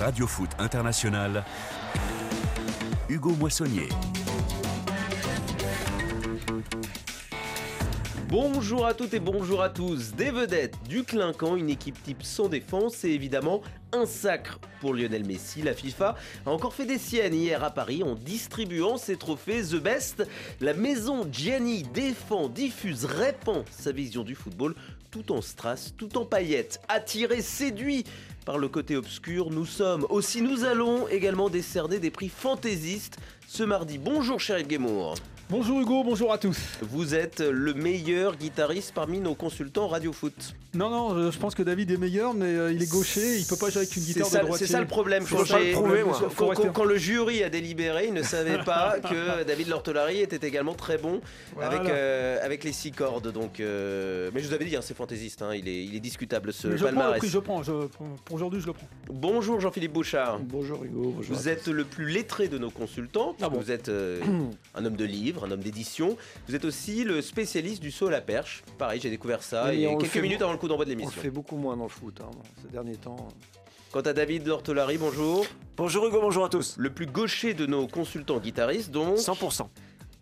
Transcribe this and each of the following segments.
Radio Foot International, Hugo Moissonnier. Bonjour à toutes et bonjour à tous. Des vedettes, du clinquant, une équipe type sans défense et évidemment un sacre pour Lionel Messi. La FIFA a encore fait des siennes hier à Paris en distribuant ses trophées The Best. La maison Gianni défend, diffuse, répand sa vision du football tout en strass, tout en paillettes. Attiré, séduit par le côté obscur, nous sommes. Aussi, nous allons également décerner des prix fantaisistes ce mardi. Bonjour, cher Guémour. Bonjour Hugo, bonjour à tous. Vous êtes le meilleur guitariste parmi nos consultants radio foot. Non, non, je pense que David est meilleur, mais euh, il est gaucher, il peut pas jouer avec une guitare C'est ça, de droitier. c'est ça le problème. Faut Quand, pas le j'ai- prouver, moi. quand- le jury a délibéré, il ne savait pas que David Lortolari était également très bon Voilà. avec, euh, avec les six cordes. Donc, euh, mais je vous avais dit, hein, c'est fantaisiste, hein, il, est, il est discutable ce Mais je prends palmarès. prix, je prends. je- pour aujourd'hui, je le prends. Bonjour Jean-Philippe Bouchard. Bonjour Hugo, bonjour. Vous êtes le plus lettré de nos consultants. Ah bon Vous êtes euh, un homme de livres, un homme d'édition. Vous êtes aussi le spécialiste du saut à la perche. Pareil, j'ai découvert ça il y on a le quelques minutes avant le coup d'envoi de On le l'émission. fait beaucoup moins dans le foot hein, ces derniers temps. Quant à David Lortolari, bonjour. Bonjour Hugo, bonjour à tous. Le plus gaucher de nos consultants guitaristes, donc, 100%.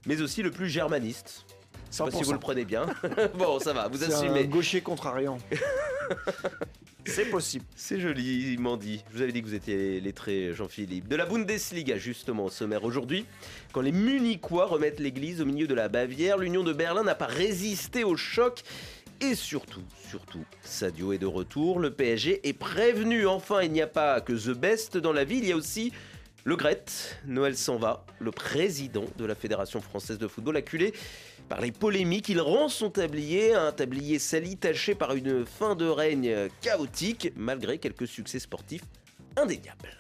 mais aussi le plus germaniste. Je sais pas 100%. si vous le prenez bien. bon, ça va, vous un assumez. gaucher contrariant. C'est possible. C'est joli, il m'en dit. Je vous avais dit que vous étiez lettré, Jean-Philippe. De la Bundesliga, justement, au sommaire aujourd'hui. Quand les Munichois remettent l'église au milieu de la Bavière, l'Union de Berlin n'a pas résisté au choc. Et surtout, surtout, Sadio est de retour. Le PSG est prévenu. Enfin, il n'y a pas que The Best dans la ville, il y a aussi le Gret. Noël s'en va, le président de la Fédération française de football, acculé par les polémiques, il rend son tablier, un tablier sali taché par une fin de règne chaotique, malgré quelques succès sportifs indéniables.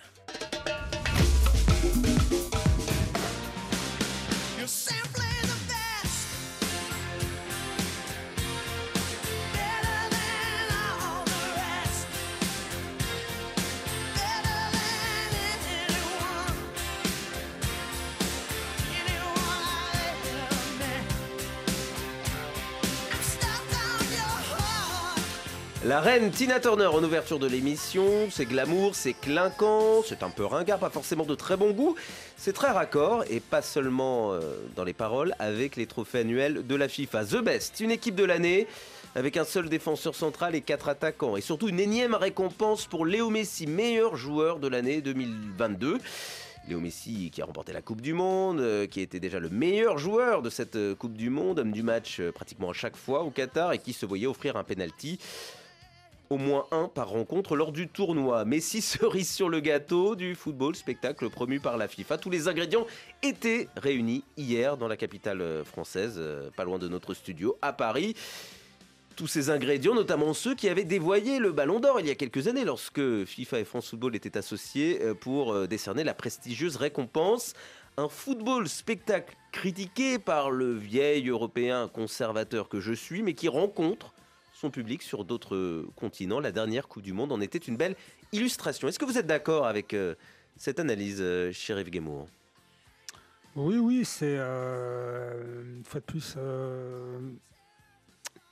La reine Tina Turner en ouverture de l'émission, c'est glamour, c'est clinquant, c'est un peu ringard, pas forcément de très bon goût, c'est très raccord et pas seulement euh, dans les paroles avec les trophées annuels de la FIFA. The Best, une équipe de l'année avec un seul défenseur central et quatre attaquants et surtout une énième récompense pour Léo Messi, meilleur joueur de l'année 2022. Léo Messi qui a remporté la Coupe du Monde, euh, qui était déjà le meilleur joueur de cette euh, Coupe du Monde, homme du match pratiquement à chaque fois au Qatar et qui se voyait offrir un penalty au moins un par rencontre lors du tournoi. Messi cerise sur le gâteau du football spectacle promu par la FIFA. Tous les ingrédients étaient réunis hier dans la capitale euh, française, euh, pas loin de notre studio, à Paris. Tous ces ingrédients, notamment ceux qui avaient dévoyé le Ballon d'Or il y a quelques années, lorsque FIFA et France Football étaient associés euh, pour décerner la prestigieuse récompense. Un football spectacle critiqué par le vieil Européen conservateur que je suis, mais qui rencontre son public sur d'autres continents. La dernière Coupe du Monde en était une belle illustration. Est-ce que vous êtes d'accord avec euh, cette analyse, euh, Guémour Oui, oui, c'est. euh, une fois de plus.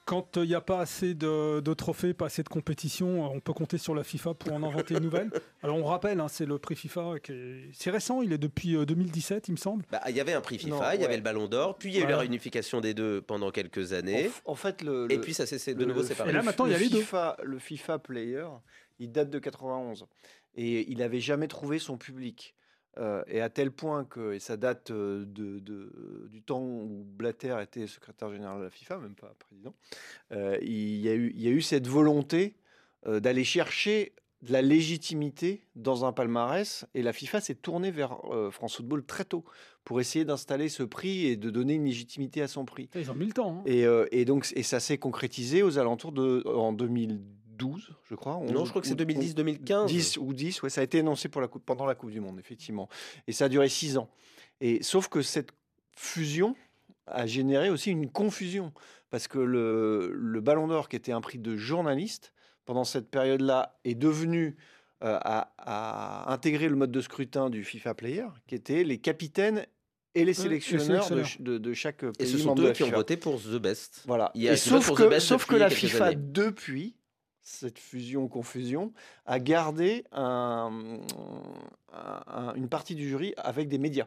Euh, quand il n'y a pas assez de, de trophées, pas assez de compétition, on peut compter sur la FIFA pour en inventer une nouvelle. Alors on rappelle, hein, c'est le prix FIFA, qui est- c'est récent, il est depuis euh, 2017, il me semble. Bah, Il y avait un prix FIFA, il y avait le Ballon d'Or, puis il y a eu la réunification des deux pendant quelques années. En, en fait, le, Et le- puis ça s'est de nouveau séparé. Et là, maintenant, il y a le les deux. FIFA, Le FIFA Player, il date de 91 et il n'avait jamais trouvé son public. Euh, et à tel point que, et ça date euh, de, de- du temps où Blatter était secrétaire général de la FIFA, même pas président, euh, il, y a eu, il y a eu cette volonté euh, d'aller chercher de la légitimité dans un palmarès. Et la FIFA s'est tournée vers France Football très tôt pour essayer d'installer ce prix et de donner une légitimité à son prix. Ils ont mis le temps. hein. Et, et donc, et ça s'est concrétisé aux alentours de en 2012, je crois. Non, 11, je crois que c'est ou- 2010-2015. 10 ou 10, ouais, ça a été énoncé pour la coupe, pendant la Coupe du Monde, effectivement. Et ça a duré 6 ans. Et sauf que cette fusion a généré aussi une confusion. Parce que le, le Ballon d'Or, qui était un prix de journaliste, pendant cette période-là, est devenu euh, à, à intégrer le mode de scrutin du FIFA Player, qui était les capitaines et les les sélectionneurs, de de, de chaque pays Et ce sont eux qui ont voté pour The Best. Voilà. Il y a Et sauf que, The Best sauf que la FIFA, années. depuis, cette fusion-confusion, a gardé un- un- un- une partie du jury avec des médias.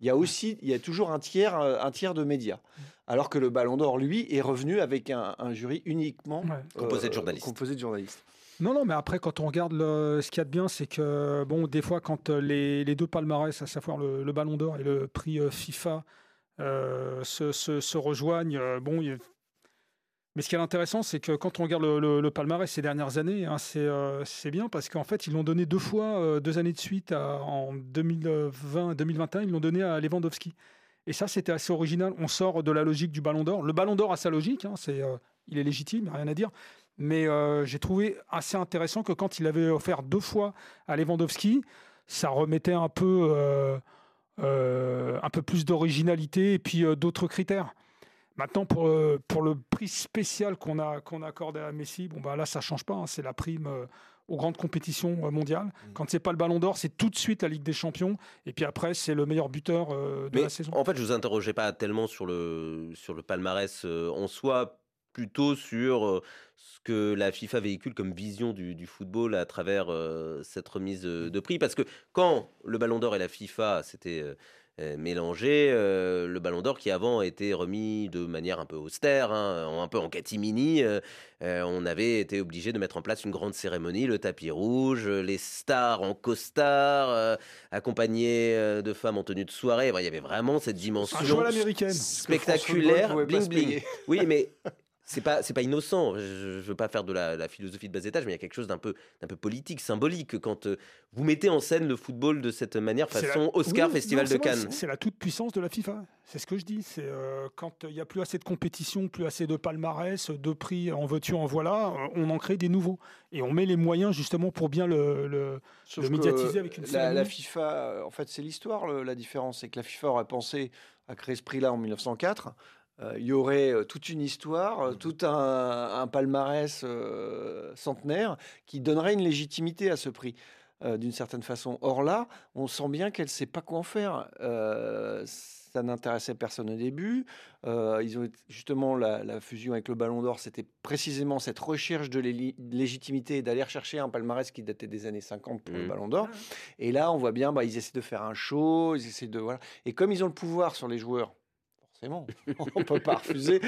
Il y a aussi, il y a toujours un tiers, euh, un tiers de médias. Alors que le Ballon d'Or, lui, est revenu avec un, un jury uniquement Ouais. Composé de journalistes. composé de journalistes. Non, non, mais après, quand on regarde le- ce qu'il y a de bien, c'est que, bon, des fois, quand euh, les, les deux palmarès, à savoir le, le Ballon d'Or et le prix euh, FIFA, euh, se, se- se rejoignent, euh, bon, il y a- mais ce qui est intéressant, c'est que quand on regarde le, palmarès ces dernières années, hein, c'est euh, c'est bien parce qu'en fait, ils l'ont donné deux fois, euh, deux années de suite, à- en 2020 et 2021, ils l'ont donné à Lewandowski. Et ça, c'était assez original. On sort de la logique du Ballon d'Or. Le Ballon d'Or a sa logique, hein, c'est, euh, il est légitime, rien à dire. Mais euh, j'ai trouvé assez intéressant que quand il avait offert deux fois à Lewandowski, ça remettait un peu, un peu plus d'originalité et puis d'autres critères. Maintenant, pour, euh, pour le prix spécial qu'on a, qu'on a accordé à Messi, bon, bah là, ça change pas. hein, c'est la prime euh, aux grandes compétitions euh, mondiales. Quand c'est pas le Ballon d'Or, c'est tout de suite la Ligue des Champions. Et puis après, c'est le meilleur buteur de Mais la saison. en fait, je vous interrogeais pas tellement sur le, sur le palmarès en soi, plutôt sur ce que la FIFA véhicule comme vision du, du football à travers cette remise de prix. Parce que quand le Ballon d'Or et la FIFA s'étaient euh, mélangés, euh, le Ballon d'Or qui avant était remis de manière un peu austère, hein, un peu en catimini, euh, on avait été obligé de mettre en place une grande cérémonie, le tapis rouge, les stars en costard, accompagnés euh, de femmes en tenue de soirée. Il y avait vraiment cette dimension spectaculaire, bling bling. Oui, mais c'est pas c'est pas innocent. Je, je veux pas faire de la, la philosophie de bas étage, mais il y a quelque chose d'un peu d'un peu politique, symbolique quand euh, vous mettez en scène le football de cette manière, la- façon Oscar Oui, Festival non, de Cannes. c'est- la toute puissance de la FIFA. C'est ce que je dis. C'est euh, quand il n'y a plus assez de compétition, plus assez de palmarès, de prix en veux-tu, en voilà, euh, on en crée des nouveaux. Et on met les moyens justement pour bien le. le- Le médiatiser avec une la, cérémonie. la FIFA, en fait, c'est l'histoire. La différence, c'est que la FIFA aurait pensé à créer ce prix-là en 1904. Euh, il y aurait euh, toute une histoire, euh, tout un, un palmarès euh, centenaire qui donnerait une légitimité à ce prix. euh, d'une certaine façon. Or là, on sent bien qu'elle ne sait pas quoi en faire. Euh, ça n'intéressait personne au début. Euh, ils ont justement la, la fusion avec le Ballon d'Or, c'était précisément cette recherche de légitimité et d'aller rechercher un palmarès qui datait des années 50 pour le Mhm. Ballon d'Or. Et là, on voit bien, bah, ils essaient de faire un show, ils essaient de voilà. Et comme ils ont le pouvoir sur les joueurs. Forcément, on ne peut pas refuser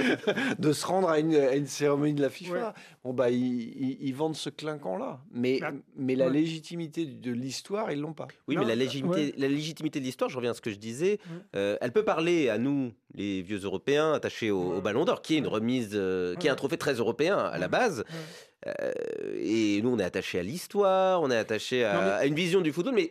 de se rendre à une, à une cérémonie de la FIFA. Ouais. Bon, bah, ils, ils- ils vendent ce clinquant-là. Mais, Bah, mais la ouais. légitimité de l'histoire, ils l'ont pas. Oui, Non, mais la légitimité, ouais. la légitimité de l'histoire, je reviens à ce que je disais, Ouais. euh, elle peut parler à nous, les vieux Européens, attachés au. Ballon d'Or, qui est une remise, euh, qui est un trophée très européen à la base. Ouais. Euh, et nous, on est attachés à l'histoire, on est attachés à, mais- à une vision du football, mais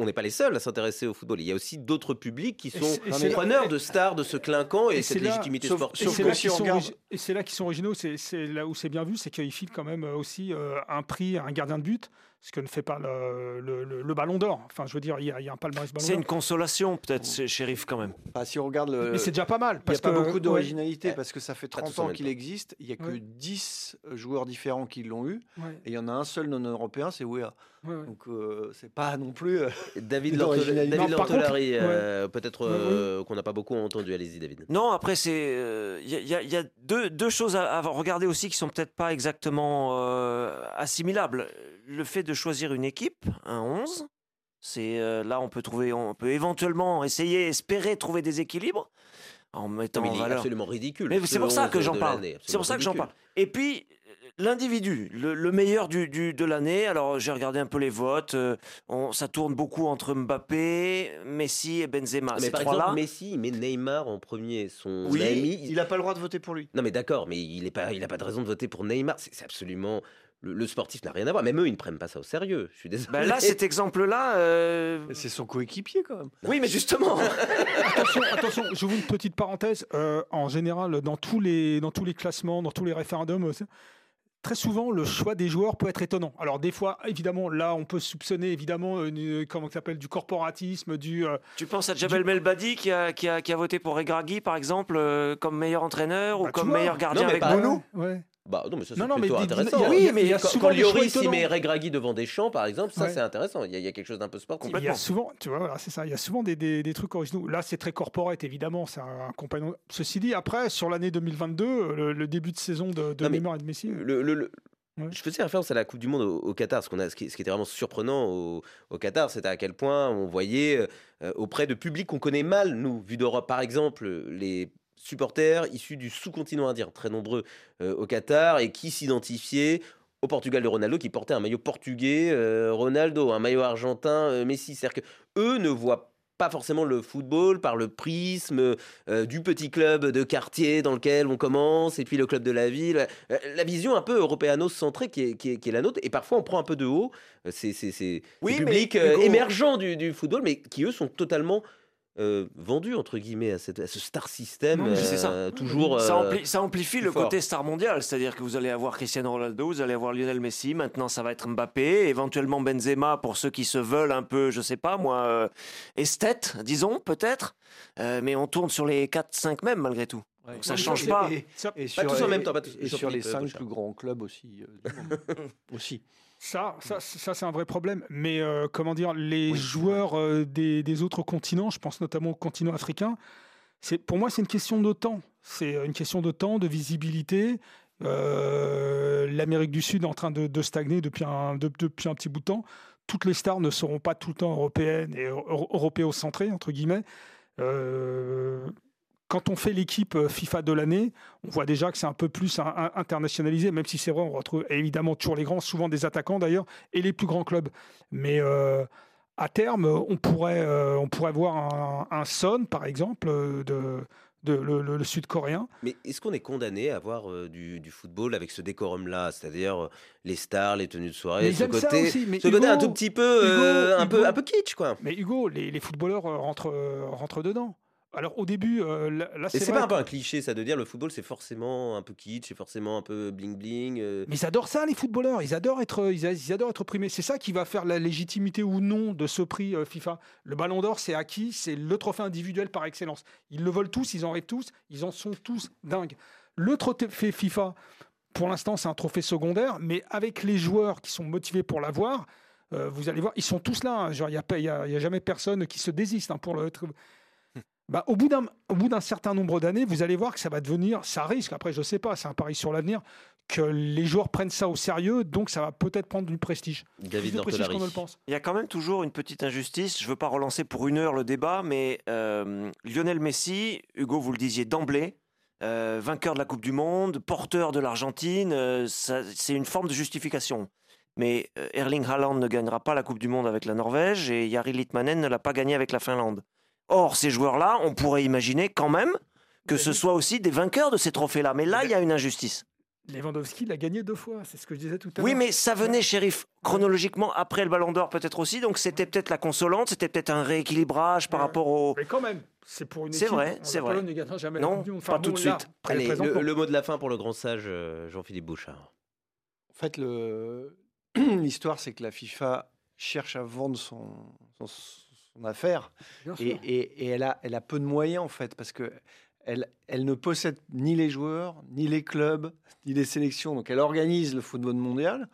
on n'est pas les seuls à s'intéresser au football. Il y a aussi d'autres publics qui Et sont et preneurs de stars, de ce clinquant et, et cette là- légitimité sauf- Et sportive. sauf c'est là regarde- et là qu'ils sont originaux. C'est là où c'est bien vu, c'est qu'ils filent quand même aussi euh, un prix à un gardien de but, ce que ne fait pas le, le- le- le Ballon d'Or. Enfin, je veux dire, il y, a- il y a un palmarès Ballon C'est une consolation, peut-être, shérif, quand même. Enfin, si on regarde le. Mais c'est déjà pas mal. Il n'y a pas que- beaucoup d'originalité Ouais. parce que ça fait Pas 30 tous en ans qu'il existe. Il n'y a que Ouais. 10 joueurs différents qui l'ont eu. Ouais, Et il y en a un seul non européen, c'est Wea. ouais, ouais. Donc euh, c'est pas non plus. euh, David Lortolari, euh, peut-être Ouais, euh, qu'on n'a pas beaucoup entendu. Allez-y, David. Non, après, c'est il y a, y a- y a deux, deux choses à, à regarder aussi qui sont peut-être pas exactement euh, assimilables. Le fait de choisir une équipe, un 11, c'est euh, là on peut trouver, on peut éventuellement essayer, espérer trouver des équilibres en mettant Mais en il est valeur. absolument ridicule. Mais c'est ce pour ça 11 que j'en parle. C'est pour ça que j'en parle. Et puis euh, l'individu, le, le meilleur du, du- de l'année. Alors j'ai regardé un peu les votes. euh, on- ça tourne beaucoup entre Mbappé, Messi et Benzema. Mais Ces par exemple, Messi, met Neymar en premier. Son Oui, ami. il n'a pas le droit de voter pour lui. Non, mais d'accord, mais il n'a pas, il a pas de raison de voter pour Neymar. C'est absolument. Le, le sportif n'a rien à voir. Même eux, ils ne prennent pas ça au sérieux. Je suis désolé. Ben là, cet exemple-là. euh, C'est son coéquipier quand même. Oui, mais justement. attention, attention, j'ouvre une petite parenthèse. Euh, en général, dans tous, les, dans tous les classements, dans tous les référendums, euh, très souvent, le choix des joueurs peut être étonnant. Alors, des fois, évidemment, là, on peut soupçonner, évidemment, une- comment ça s'appelle, du corporatisme, du. euh, Tu penses à Jabel Melbadi qui a, qui, a, qui a voté pour Regragui, par exemple, euh, comme meilleur entraîneur Bah, ou tu comme vois. meilleur gardien Non, mais avec Mounou Ouais. Bah non, mais ça c'est Non, plutôt intéressant. il y a- Oui, mais il y a quand, souvent quand des Lloris il met Regragui devant Deschamps, par exemple, ça Ouais. c'est intéressant. Il y, a, il y a quelque chose d'un peu sportif. Il y a souvent, tu vois, voilà, c'est ça. Il y a souvent des, des, des trucs originaux. Là, c'est très corporate, évidemment. C'est un, compagnon. Ceci dit, après, sur l'année 2022, le, le début de saison de, de Neymar et de Messi. Le, le- le- Ouais. Je faisais référence à la Coupe du Monde au, au Qatar. Ce, qu'on a, ce, qui, ce qui était vraiment surprenant au, au Qatar, c'était à quel point on voyait euh, auprès de publics qu'on connaît mal, nous, vu d'Europe, par exemple, les supporters issus du sous-continent indien, très nombreux euh, au Qatar, et qui s'identifiaient au Portugal de Ronaldo, qui portait un maillot portugais, euh, Ronaldo, un maillot argentin, euh, Messi. C'est-à-dire que eux ne voient pas forcément le football par le prisme du petit club de quartier dans lequel on commence, et puis le club de la ville. La vision un peu européano-centrée qui est, qui, est, qui est la nôtre, et parfois on prend un peu de haut ces, Oui, mais publics Hugo- émergents du, du football, mais qui eux sont totalement euh, vendus, entre guillemets, à, cette- à ce star system. Non, ça. euh, toujours. Ça, euh, ampli- ça amplifie le fort. côté star mondial, c'est-à-dire que vous allez avoir Cristiano Ronaldo, vous allez avoir Lionel Messi, maintenant ça va être Mbappé, éventuellement Benzema pour ceux qui se veulent un peu, je sais pas moi, euh, esthète, disons peut-être, Euh, mais on tourne sur les 4-5 mêmes malgré tout. Donc ça Et- change et- pas. Et, Ça, et Pas tous en même temps, pas tous. Et sur les cinq plus grands clubs aussi. euh, aussi. Ça, ça, ça, c'est un vrai problème. Mais euh, comment dire, les joueurs euh, des, des autres continents, je pense notamment au continent africain, c'est pour moi c'est une question de temps. C'est une question de temps, de visibilité. Euh, L'Amérique du Sud est en train de, de stagner depuis un, de- depuis un petit bout de temps. Toutes les stars ne seront pas tout le temps européennes et euro- européocentrées entre guillemets. Quand on fait l'équipe euh, FIFA de l'année, on voit déjà que c'est un peu plus internationalisé, même si c'est vrai, on retrouve évidemment toujours les grands, souvent des attaquants d'ailleurs, et les plus grands clubs. Mais euh, à terme, on pourrait, euh, on pourrait voir un, un Son, par exemple, de, de le, le- le sud-coréen. Mais est-ce qu'on est condamné à avoir euh, du, du football avec ce décorum-là, c'est-à-dire les stars, les tenues de soirée, Mais ce côté, aussi, mais ce côté un tout petit peu, Hugo- un peu, Hugo- un peu kitsch, quoi. Mais Hugo, les, les footballeurs rentrent, rentrent dedans. Alors au début, euh, là, c'est pas un peu un cliché, ça, de dire le football, c'est forcément un peu kitsch, c'est forcément un peu bling bling. euh. Mais ils adorent ça, les footballeurs. Ils adorent être, ils, a- ils adorent être primés. C'est ça qui va faire la légitimité ou non de ce prix euh, FIFA. Le Ballon d'Or, c'est acquis, c'est le trophée individuel par excellence. Ils le veulent tous, ils en rêvent tous, ils en sont tous dingues. Le trophée FIFA, pour l'instant, c'est un trophée secondaire, mais avec les joueurs qui sont motivés pour l'avoir, euh, vous allez voir, ils sont tous là. hein. Genre, il n'y a, y a- y a jamais personne qui se désiste hein, pour le. Bah, au bout d'un au bout d'un certain nombre d'années, vous allez voir que ça va devenir, ça risque. Après, je sais pas, c'est un pari sur l'avenir que les joueurs prennent ça au sérieux, donc ça va peut-être prendre du prestige. David Plus de prestige qu'on ne Nortolari. le pense. Il y a quand même toujours une petite injustice. Je ne veux pas relancer pour une heure le débat, mais euh, Lionel Messi, Hugo, vous le disiez d'emblée, euh, vainqueur de la Coupe du Monde, porteur de l'Argentine, euh, c'est une forme de justification. Mais euh, Erling Haaland ne gagnera pas la Coupe du Monde avec la Norvège et Jari Litmanen ne l'a pas gagné avec la Finlande. Or, ces joueurs-là, on pourrait imaginer quand même que ce soit aussi des vainqueurs de ces trophées-là. Mais là, il y a une injustice. Lewandowski l'a gagné deux fois, c'est ce que je disais tout à l'heure. Oui, mais ça venait, shérif, chronologiquement après le Ballon d'Or peut-être aussi. Donc c'était peut-être la consolante, c'était peut-être un rééquilibrage par Ouais. rapport au. Mais quand même, c'est pour une C'est vrai, c'est vrai. Pologne ne gagnera jamais Non, pas tout de suite. Allez, le, pour- le mot de la fin pour le grand sage euh, Jean-Philippe Bouchard. En fait, le- l'histoire, c'est que la FIFA cherche à vendre son, son, son affaire et, sûr. et- et elle, a, elle a peu de moyens, en fait, parce que elle, elle ne possède ni les joueurs, ni les clubs, ni les sélections. Donc, elle organise le football mondial.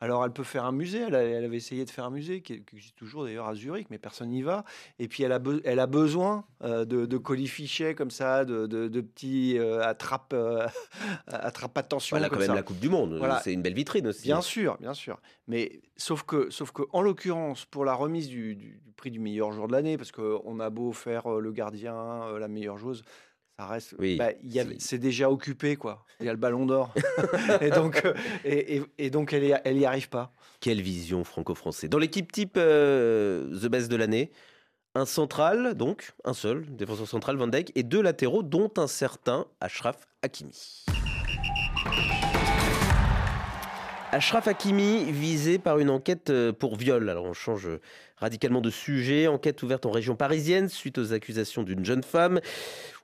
Alors, elle peut faire un musée. Elle, a- elle avait essayé de faire un musée, qui, qui existe toujours d'ailleurs à Zurich, mais personne n'y va. Et puis, elle a, be- elle a besoin euh, de, de colifichets comme ça, de, de- de petits euh, attrape, euh, attrape attention. Voilà, quand comme même ça. la Coupe du Monde. Voilà. C'est une belle vitrine aussi. Bien sûr, bien sûr. Mais sauf que, sauf que en l'occurrence, pour la remise du, du- du prix du meilleur joueur de l'année, parce qu'on a beau faire euh, le gardien, euh, la meilleure joueuse, ça reste. Oui, bah, c'est- déjà occupé, quoi. Il y a le ballon d'or. et donc, euh, et, et- et donc elle, y, elle y arrive pas. Quelle vision franco-français. Dans l'équipe type euh, The Best de l'année, un central, donc, un seul, défenseur central, Van Dijk, et deux latéraux, dont un certain Ashraf Hakimi. Ashraf Hakimi, visé par une enquête euh, pour viol. Alors on change radicalement de sujet. Enquête ouverte en région parisienne suite aux accusations d'une jeune femme.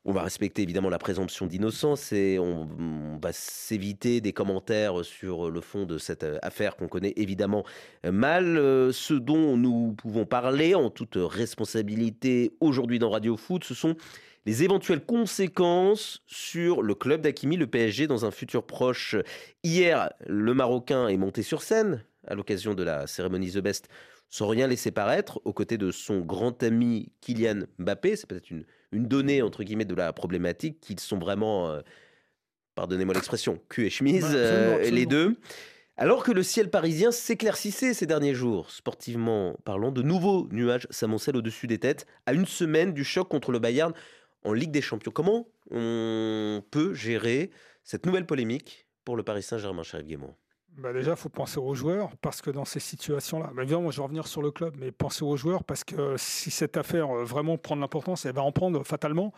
On va respecter évidemment la présomption d'innocence et on, va s'éviter des commentaires sur le fond de cette euh, affaire qu'on connaît évidemment euh, mal. Euh, Ce dont nous pouvons parler en toute responsabilité aujourd'hui dans Radio Foot, ce sont les éventuelles conséquences sur le club d'Akimi, le PSG, dans un futur proche. Hier, le Marocain est monté sur scène à l'occasion de la cérémonie The Best sans rien laisser paraître, aux côtés de son grand ami Kylian Mbappé. C'est peut-être une, une donnée, entre guillemets, de la problématique, qu'ils sont vraiment, euh, pardonnez-moi l'expression, cul et chemise, Ouais, absolument, euh, les deux. Alors que le ciel parisien s'éclaircissait ces derniers jours, sportivement parlant, de nouveaux nuages s'amoncellent au-dessus des têtes à une semaine du choc contre le Bayern en Ligue des Champions. Comment on peut gérer cette nouvelle polémique pour le Paris Saint-Germain, Chérif Guémont Bah déjà, il faut penser aux joueurs, parce que dans ces situations-là, bah évidemment, je vais revenir sur le club, mais penser aux joueurs, parce que si cette affaire euh, vraiment prend de l'importance, elle va en prendre fatalement.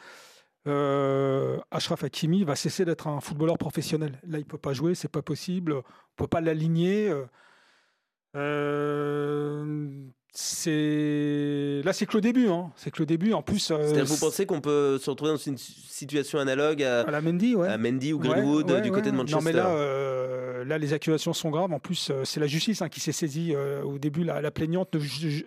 Euh, Achraf Hakimi va cesser d'être un footballeur professionnel. Là, il peut pas jouer, c'est pas possible. On peut pas l'aligner. euh. C'est là, c'est que le début. Hein. C'est que le début. En plus, euh, vous pensez qu'on peut se retrouver dans une situation analogue à, à la Mendy, ouais. à Mendy ou Greenwood ouais, du côté de Manchester Non, mais là, euh, là, les accusations sont graves. En plus, euh, c'est la justice hein, qui s'est saisie. au début, la, la plaignante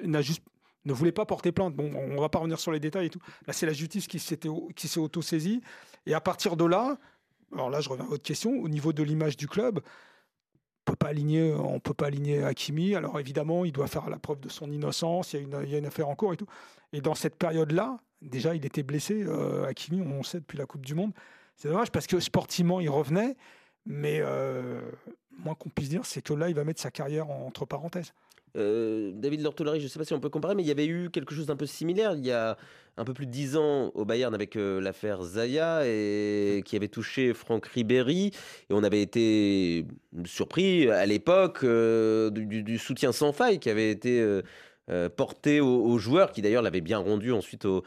n'a juste, ne voulait pas porter plainte. Bon, on ne va pas revenir sur les détails et tout. Là, c'est la justice qui, s'était, qui s'est auto-saisie. Et à partir de là, alors là, je reviens à votre question, au niveau de l'image du club, peut pas aligner, on peut pas aligner Hakimi. Alors évidemment, il doit faire la preuve de son innocence. Il y a une, affaire en cours et tout. Et dans cette période-là, déjà, il était blessé. euh, Hakimi, on le sait depuis la Coupe du Monde. C'est dommage parce que sportivement, il revenait. Mais euh, moins qu'on puisse dire, c'est que là, il va mettre sa carrière entre parenthèses. Euh, David Lortolari, je ne sais pas si on peut comparer, mais il y avait eu quelque chose d'un peu similaire il y a un peu plus de dix ans au Bayern avec euh, l'affaire Zaya et qui avait touché Franck Ribéry. Et on avait été surpris à l'époque euh, du, soutien sans faille qui avait été porté aux, aux joueurs, qui d'ailleurs l'avaient bien rendu ensuite au,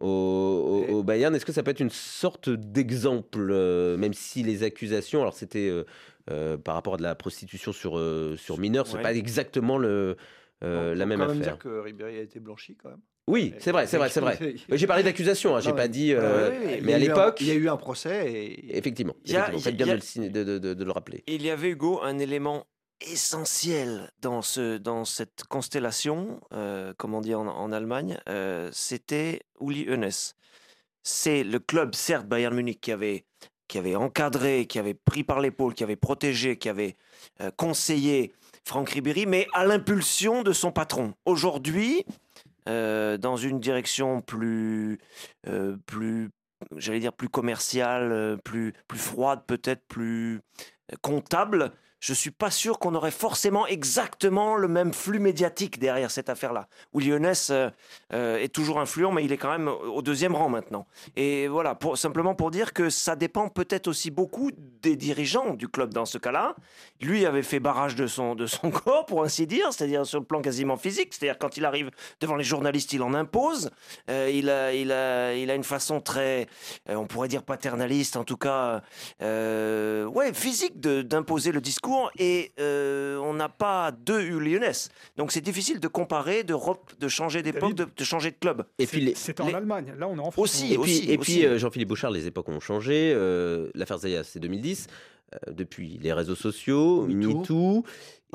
au, au- au Bayern. Est-ce que ça peut être une sorte d'exemple, euh, même si les accusations, alors c'était euh, euh, par rapport à de la prostitution sur, euh, sur mineurs, c'est Ouais. pas exactement le, euh, On la peut même quand même affaire. dire que Ribéry a été blanchi quand même. Oui, c'est vrai, c'est vrai, c'est vrai. J'ai parlé d'accusation, hein, j'ai pas dit. Euh, ouais, ouais, mais y à a eu un- l'époque, il y a eu un procès et effectivement, faites bien a- de, de- de- de- de le rappeler. Il y avait, Hugo, un élément essentiel dans, ce, dans cette constellation, euh, comme on dit en, en Allemagne, euh, c'était Uli Hoeneß. C'est le club, certes, Bayern Munich, qui avait, qui avait encadré, qui avait pris par l'épaule, qui avait protégé, qui avait euh, conseillé Franck Ribéry, mais à l'impulsion de son patron. Aujourd'hui, euh, dans une direction plus, euh, plus j'allais dire plus commerciale, plus, plus froide, peut-être plus comptable, je suis pas sûr qu'on aurait forcément exactement le même flux médiatique derrière cette affaire-là. Où Lyonès euh, euh, est toujours influent, mais il est quand même au deuxième rang maintenant. Et voilà, pour, simplement pour dire que ça dépend peut-être aussi beaucoup des dirigeants du club dans ce cas-là. Lui avait fait barrage de son, de son corps, pour ainsi dire, c'est-à-dire sur le plan quasiment physique, c'est-à-dire quand il arrive devant les journalistes, il en impose. Euh, il, a, il, a, il a une façon très, on pourrait dire paternaliste, en tout cas, ouais, physique d'imposer le discours. Et euh, on n'a pas deux Lyonnais. Donc c'est difficile de comparer, de, rep- de changer d'époque, de, changer de club. Et puis, C'était en les- Allemagne. Là, on est en France. Aussi, et puis, aussi, et puis euh, Jean-Philippe Bouchard, les époques ont changé. euh, L'affaire Zaya, c'est 2010. euh, depuis les réseaux sociaux, MeToo. MeToo,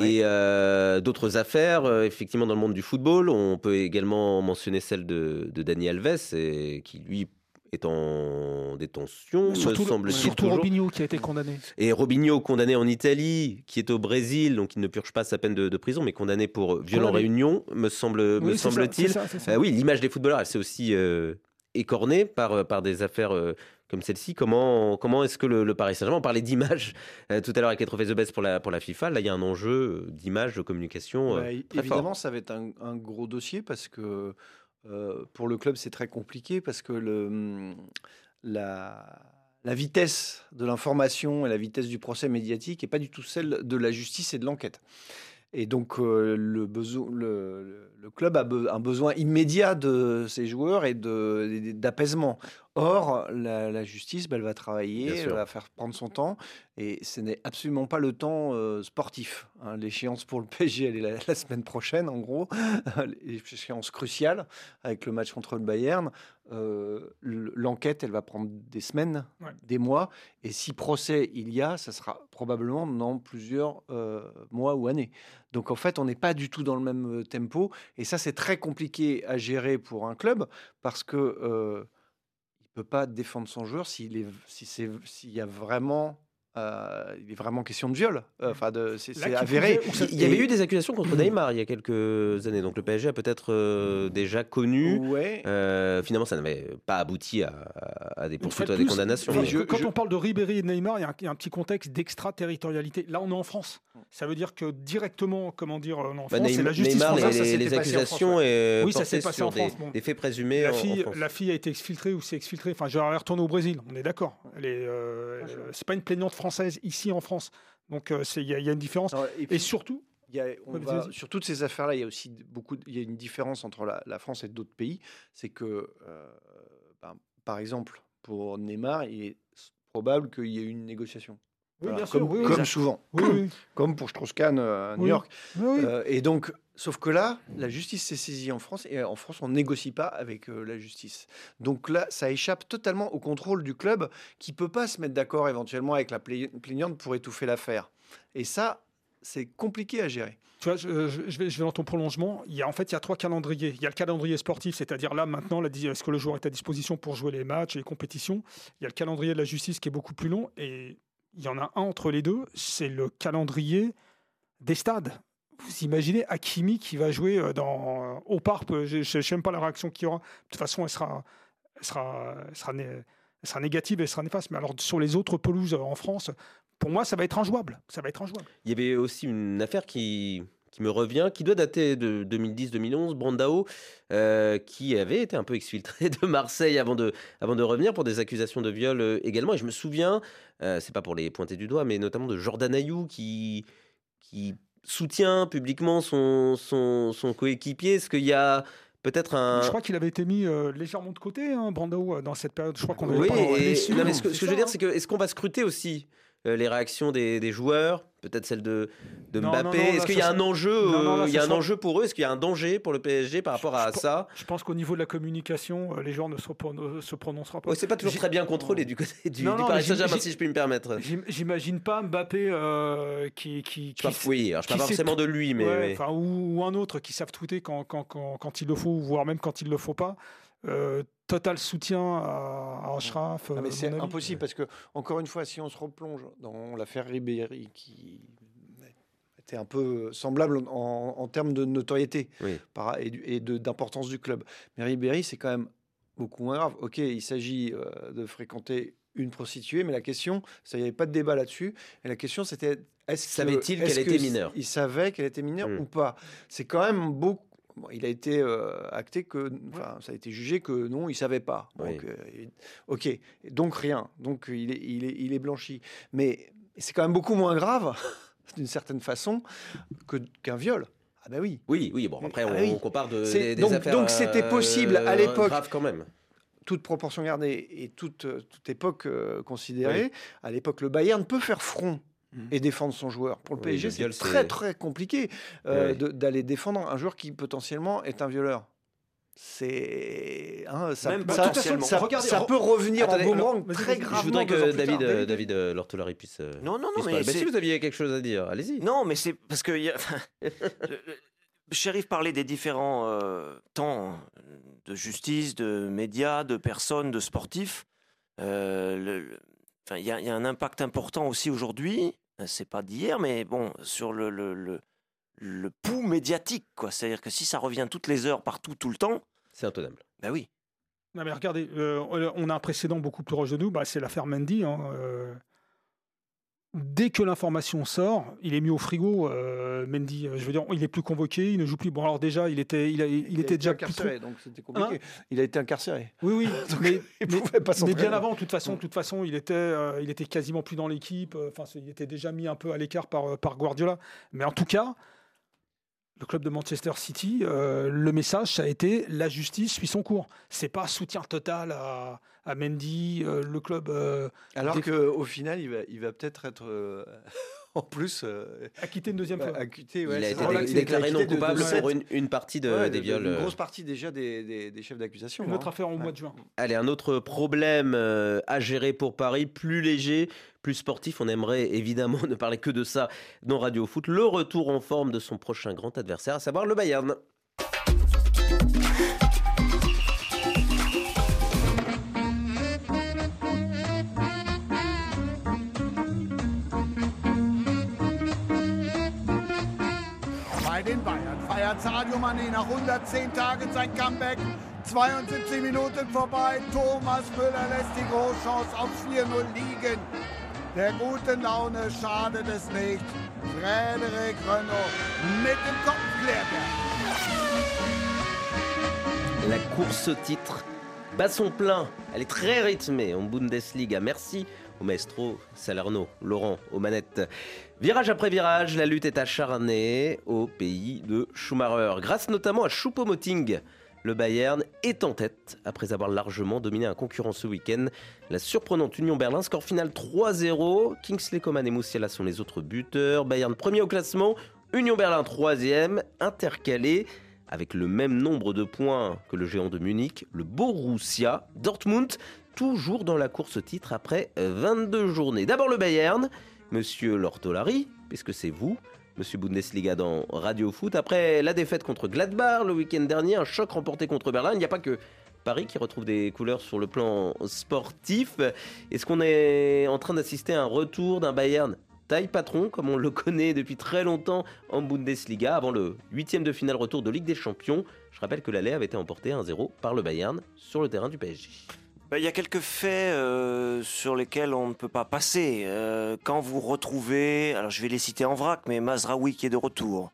et euh, d'autres affaires, euh, effectivement, dans le monde du football. On peut également mentionner celle de, de Dani Alves, et, qui lui est en détention, Surtout, me semble-t-il. surtout toujours. Robinho qui a été condamné. Et Robinho, condamné en Italie, qui est au Brésil, donc il ne purge pas sa peine de, de prison, mais condamné pour violent Condamné. réunion, me, semble, me Oui, semble-t-il. Euh, oui, l'image des footballeurs, elle s'est aussi euh, écornée par, euh, par des affaires euh, comme celle-ci. Comment, comment est-ce que le, le Paris Saint-Germain, on parlait d'image euh, tout à l'heure avec les trophées The Best pour la, pour la FIFA, là il y a un enjeu euh, d'image, de communication. euh, Bah, très évidemment, fort. ça va être un, un gros dossier parce que euh, pour le club, c'est très compliqué parce que hum, la, vitesse de l'information et la vitesse du procès médiatique n'est pas du tout celle de la justice et de l'enquête. Et donc, euh, le, club a un besoin immédiat de ses joueurs et d'apaisement. Or, la, la justice, bah, elle va travailler, elle va faire prendre son temps. Et ce n'est absolument pas le temps euh, sportif. hein. L'échéance pour le PSG, elle est la, la semaine prochaine, en gros. L'échéance cruciale avec le match contre le Bayern. Euh, L'enquête, elle va prendre des semaines, Ouais. des mois. Et si procès il y a, ça sera probablement dans plusieurs euh, mois ou années. Donc en fait, on n'est pas du tout dans le même tempo. Et ça, c'est très compliqué à gérer pour un club parce que peut pas défendre son joueur s'il est, s'il y a vraiment, euh, il est vraiment question de viol. Euh, Enfin, de, c'est, c'est avéré. Il y avait Et- eu des accusations contre Neymar il y a quelques années, donc le PSG a peut-être euh, déjà connu. Ouais. Euh, finalement, ça n'avait pas abouti à, à des poursuites, fois à de des condamnations. enfin, Mais je- quand je- on parle de Ribéry et de Neymar, il y, a un- il y a un petit contexte d'extraterritorialité. Là, on est en France. ça veut dire que directement, comment dire, en Bah, France, c'est Neym- la justice Neymar, française. les, ça les- accusations France, est Oui, ça portées s'est passé sur en France, des, bon. des faits présumés La en- en fille, France. la fille a été exfiltrée ou c'est exfiltrée. Enfin, genre, elle est retournée au Brésil, on est d'accord. Je- c'est pas une plaignante française ici en France. Donc, euh, c'est- il y, a- il y a une différence. Et puis, Et surtout, y a- on Ouais, va- vas-y. sur toutes ces affaires-là, il y a aussi beaucoup, il y a une différence entre la, la France et d'autres pays. C'est que, euh, ben, par exemple, pour Neymar, il est probable qu'il y ait eu une négociation. oui, Voilà, bien sûr, comme, oui, souvent, oui, comme pour Strauss-Kahn euh, à New. York. Euh, et donc, sauf que là, la justice s'est saisie en France et en France, on négocie pas avec euh, la justice. Donc là, ça échappe totalement au contrôle du club qui peut pas se mettre d'accord éventuellement avec la plai- plaignante pour étouffer l'affaire. Et ça, c'est compliqué à gérer. Tu vois, je, je- vais, dans ton prolongement. Il y a, en fait, il y a trois calendriers. Il y a le calendrier sportif, c'est-à-dire là, maintenant, est-ce que le joueur est à disposition pour jouer les matchs et les compétitions? Il y a le calendrier de la justice qui est beaucoup plus long. Et il y en a un entre les deux, c'est le calendrier des stades. Vous imaginez Hakimi qui va jouer euh, dans, au parc euh, Je ne sais même pas la réaction qu'il y aura. De toute façon, elle sera, sera, sera, sera négative, elle sera néfaste. Mais alors, sur les autres pelouses euh, en France, pour moi, ça va être injouable. Ça va être injouable. Il y avait aussi une affaire qui, me revient, qui doit dater de 2010-2011, Brandao, euh, qui avait été un peu exfiltré de Marseille avant de, avant de revenir pour des accusations de viol euh, également. Et je me souviens, euh, c'est pas pour les pointer du doigt, mais notamment de Jordan Ayou qui, qui soutient publiquement son, son, son coéquipier? Est-ce qu'il y a peut-être un... Je crois qu'il avait été mis euh, légèrement de côté, hein, Brando, euh, dans cette période. Je crois qu'on avait Oui, pas et- non, mais ce que, ce que je veux dire, c'est que est-ce qu'on va scruter aussi? euh, les réactions des, des joueurs, peut-être celle de, de Non, Mbappé Est-ce qu'il y a un enjeu Non, non, là, euh, Il y a un enjeu pour eux? Est-ce qu'il y a un danger pour le PSG par rapport à Je- ça? Je pense qu'au niveau de la communication, euh, les joueurs ne se, prononceront pas. Ouais, C'est pas toujours très bien contrôlé du côté du, du Paris Saint-Germain, si je puis me permettre. J'im- J'imagine pas Mbappé euh, qui, qui, qui oui, alors je parle pas forcément de lui, mais. ouais, ou, ou un autre qui savent tweeter quand, quand, quand, quand il le faut, voire même quand il le faut pas. Euh, total soutien à, à Ashraf. Ah, euh, mais à c'est impossible parce que, encore une fois, si on se replonge dans l'affaire Ribéry, qui était un peu semblable en, en termes de notoriété Oui. par- et, d'importance du club, mais Ribéry, c'est quand même beaucoup moins grave. Ok, il s'agit euh, de fréquenter une prostituée, mais la question, ça il n'y avait pas de débat là-dessus. Et la question, c'était est-ce que- Savait-il qu'elle que était mineure? Il savait qu'elle était mineure Mm. ou pas? C'est quand même beaucoup. Bon, il a été euh, acté que, enfin, ça a été jugé que non, il savait pas. Donc, euh, ok, donc rien. Donc il est, il est, il est blanchi. Mais c'est quand même beaucoup moins grave, d'une certaine façon, que qu'un viol. Ah ben oui. Oui, oui, bon, après, Ah on, oui. on compare de, C'est- des, des donc- affaires. donc c'était possible à euh, l'époque. graves quand même. toute proportion gardée et toute, euh, toute époque euh, considérée, à l'époque, le Bayern peut faire front. Et défendre son joueur. Pour le Oui, PSG, c'est très très compliqué euh, d'aller défendre un joueur qui potentiellement est un violeur. C'est hein, ça, Même ça- potentiellement. ça- Regardez, ça re- peut revenir Attendez, en boomerang très vas-y, je voudrais que tard. David, euh, David. Euh, Lortolari puisse. euh, Non, non, non, puisse mais. Bah, si vous aviez quelque chose à dire, allez-y. Non, mais c'est parce que. y a- Shérif parlait des différents euh, temps de justice, de médias, de personnes, de sportifs. Euh, le- le- enfin, Il y, a- il y a un impact important aussi aujourd'hui, euh, c'est pas d'hier, mais bon, sur le, le, le, le pouls médiatique. quoi. C'est-à-dire que si ça revient toutes les heures, partout, tout le temps, C'est intenable. ben oui. Non, mais regardez, euh, on a un précédent beaucoup plus proche de nous, bah, c'est l'affaire Mendy. hein, euh. Dès que l'information sort, il est mis au frigo. euh, Mendy, euh, je veux dire, il est plus convoqué, il ne joue plus. Bon, alors déjà, il était, il, a- il Il a était été déjà plus incarcéré, donc c'était compliqué. il a été incarcéré. Oui, oui, mais, Il mais- pouvait pas mais bien avant, de toute façon, de toute façon, il était, euh, il était quasiment plus dans l'équipe. Enfin, il était déjà mis un peu à l'écart par, par Guardiola. Mais en tout cas, le club de Manchester City, euh, le message, ça a été la justice suit son cours. C'est pas soutien total à, à Mendy, euh, le club euh, Alors Des- qu'au final, il va, il va peut-être être en plus euh, a quitté une deuxième fois. acquitté. il a été dé- déclaré non acquitté de- de coupable pour une, une partie de- ouais, des de- viols. Une euh. grosse partie déjà des, des- des chefs d'accusation. Une autre hein. affaire au Ouais. mois de juin. Allez, un autre problème euh, à gérer pour Paris, plus léger, plus sportif. On aimerait évidemment ne parler que de ça dans Radio Foot. Le retour en forme de son prochain grand adversaire, à savoir le Bayern. Sadio Mané nach 110 Tagen sein Comeback. 72 Minuten vorbei. Thomas Müller lässt die Großchance auf 4-0 liegen. Der guten Laune schadet es nicht. Frederik Renault mit dem Kopf. La course titre bat son plein. Elle est très rythmée en Bundesliga. Merci au maestro Salerno, Laurent, aux manettes. Virage après virage, la lutte est acharnée au pays de Schumacher. Grâce notamment à Choupo-Moting, le Bayern est en tête après avoir largement dominé un concurrent ce week-end. La surprenante Union Berlin, score final 3-0. Kingsley Coman et Moussiala sont les autres buteurs. Bayern premier au classement, Union Berlin troisième, intercalé avec le même nombre de points que le géant de Munich, le Borussia Dortmund, toujours dans la course titre après 22 journées. D'abord le Bayern, monsieur Lortolari, puisque c'est vous, monsieur Bundesliga dans Radio Foot. Après la défaite contre Gladbach le week-end dernier, un choc remporté contre Berlin, il n'y a pas que Paris qui retrouve des couleurs sur le plan sportif. Est-ce qu'on est en train d'assister à un retour d'un Bayern taille patron, comme on le connaît depuis très longtemps en Bundesliga, avant le huitième de finale retour de Ligue des Champions? Je rappelle que l'aller avait été emporté 1-0 par le Bayern sur le terrain du PSG. Ben, Il y a quelques faits euh, sur lesquels on ne peut pas passer. Euh, quand vous retrouvez, alors je vais les citer en vrac, mais Mazraoui qui est de retour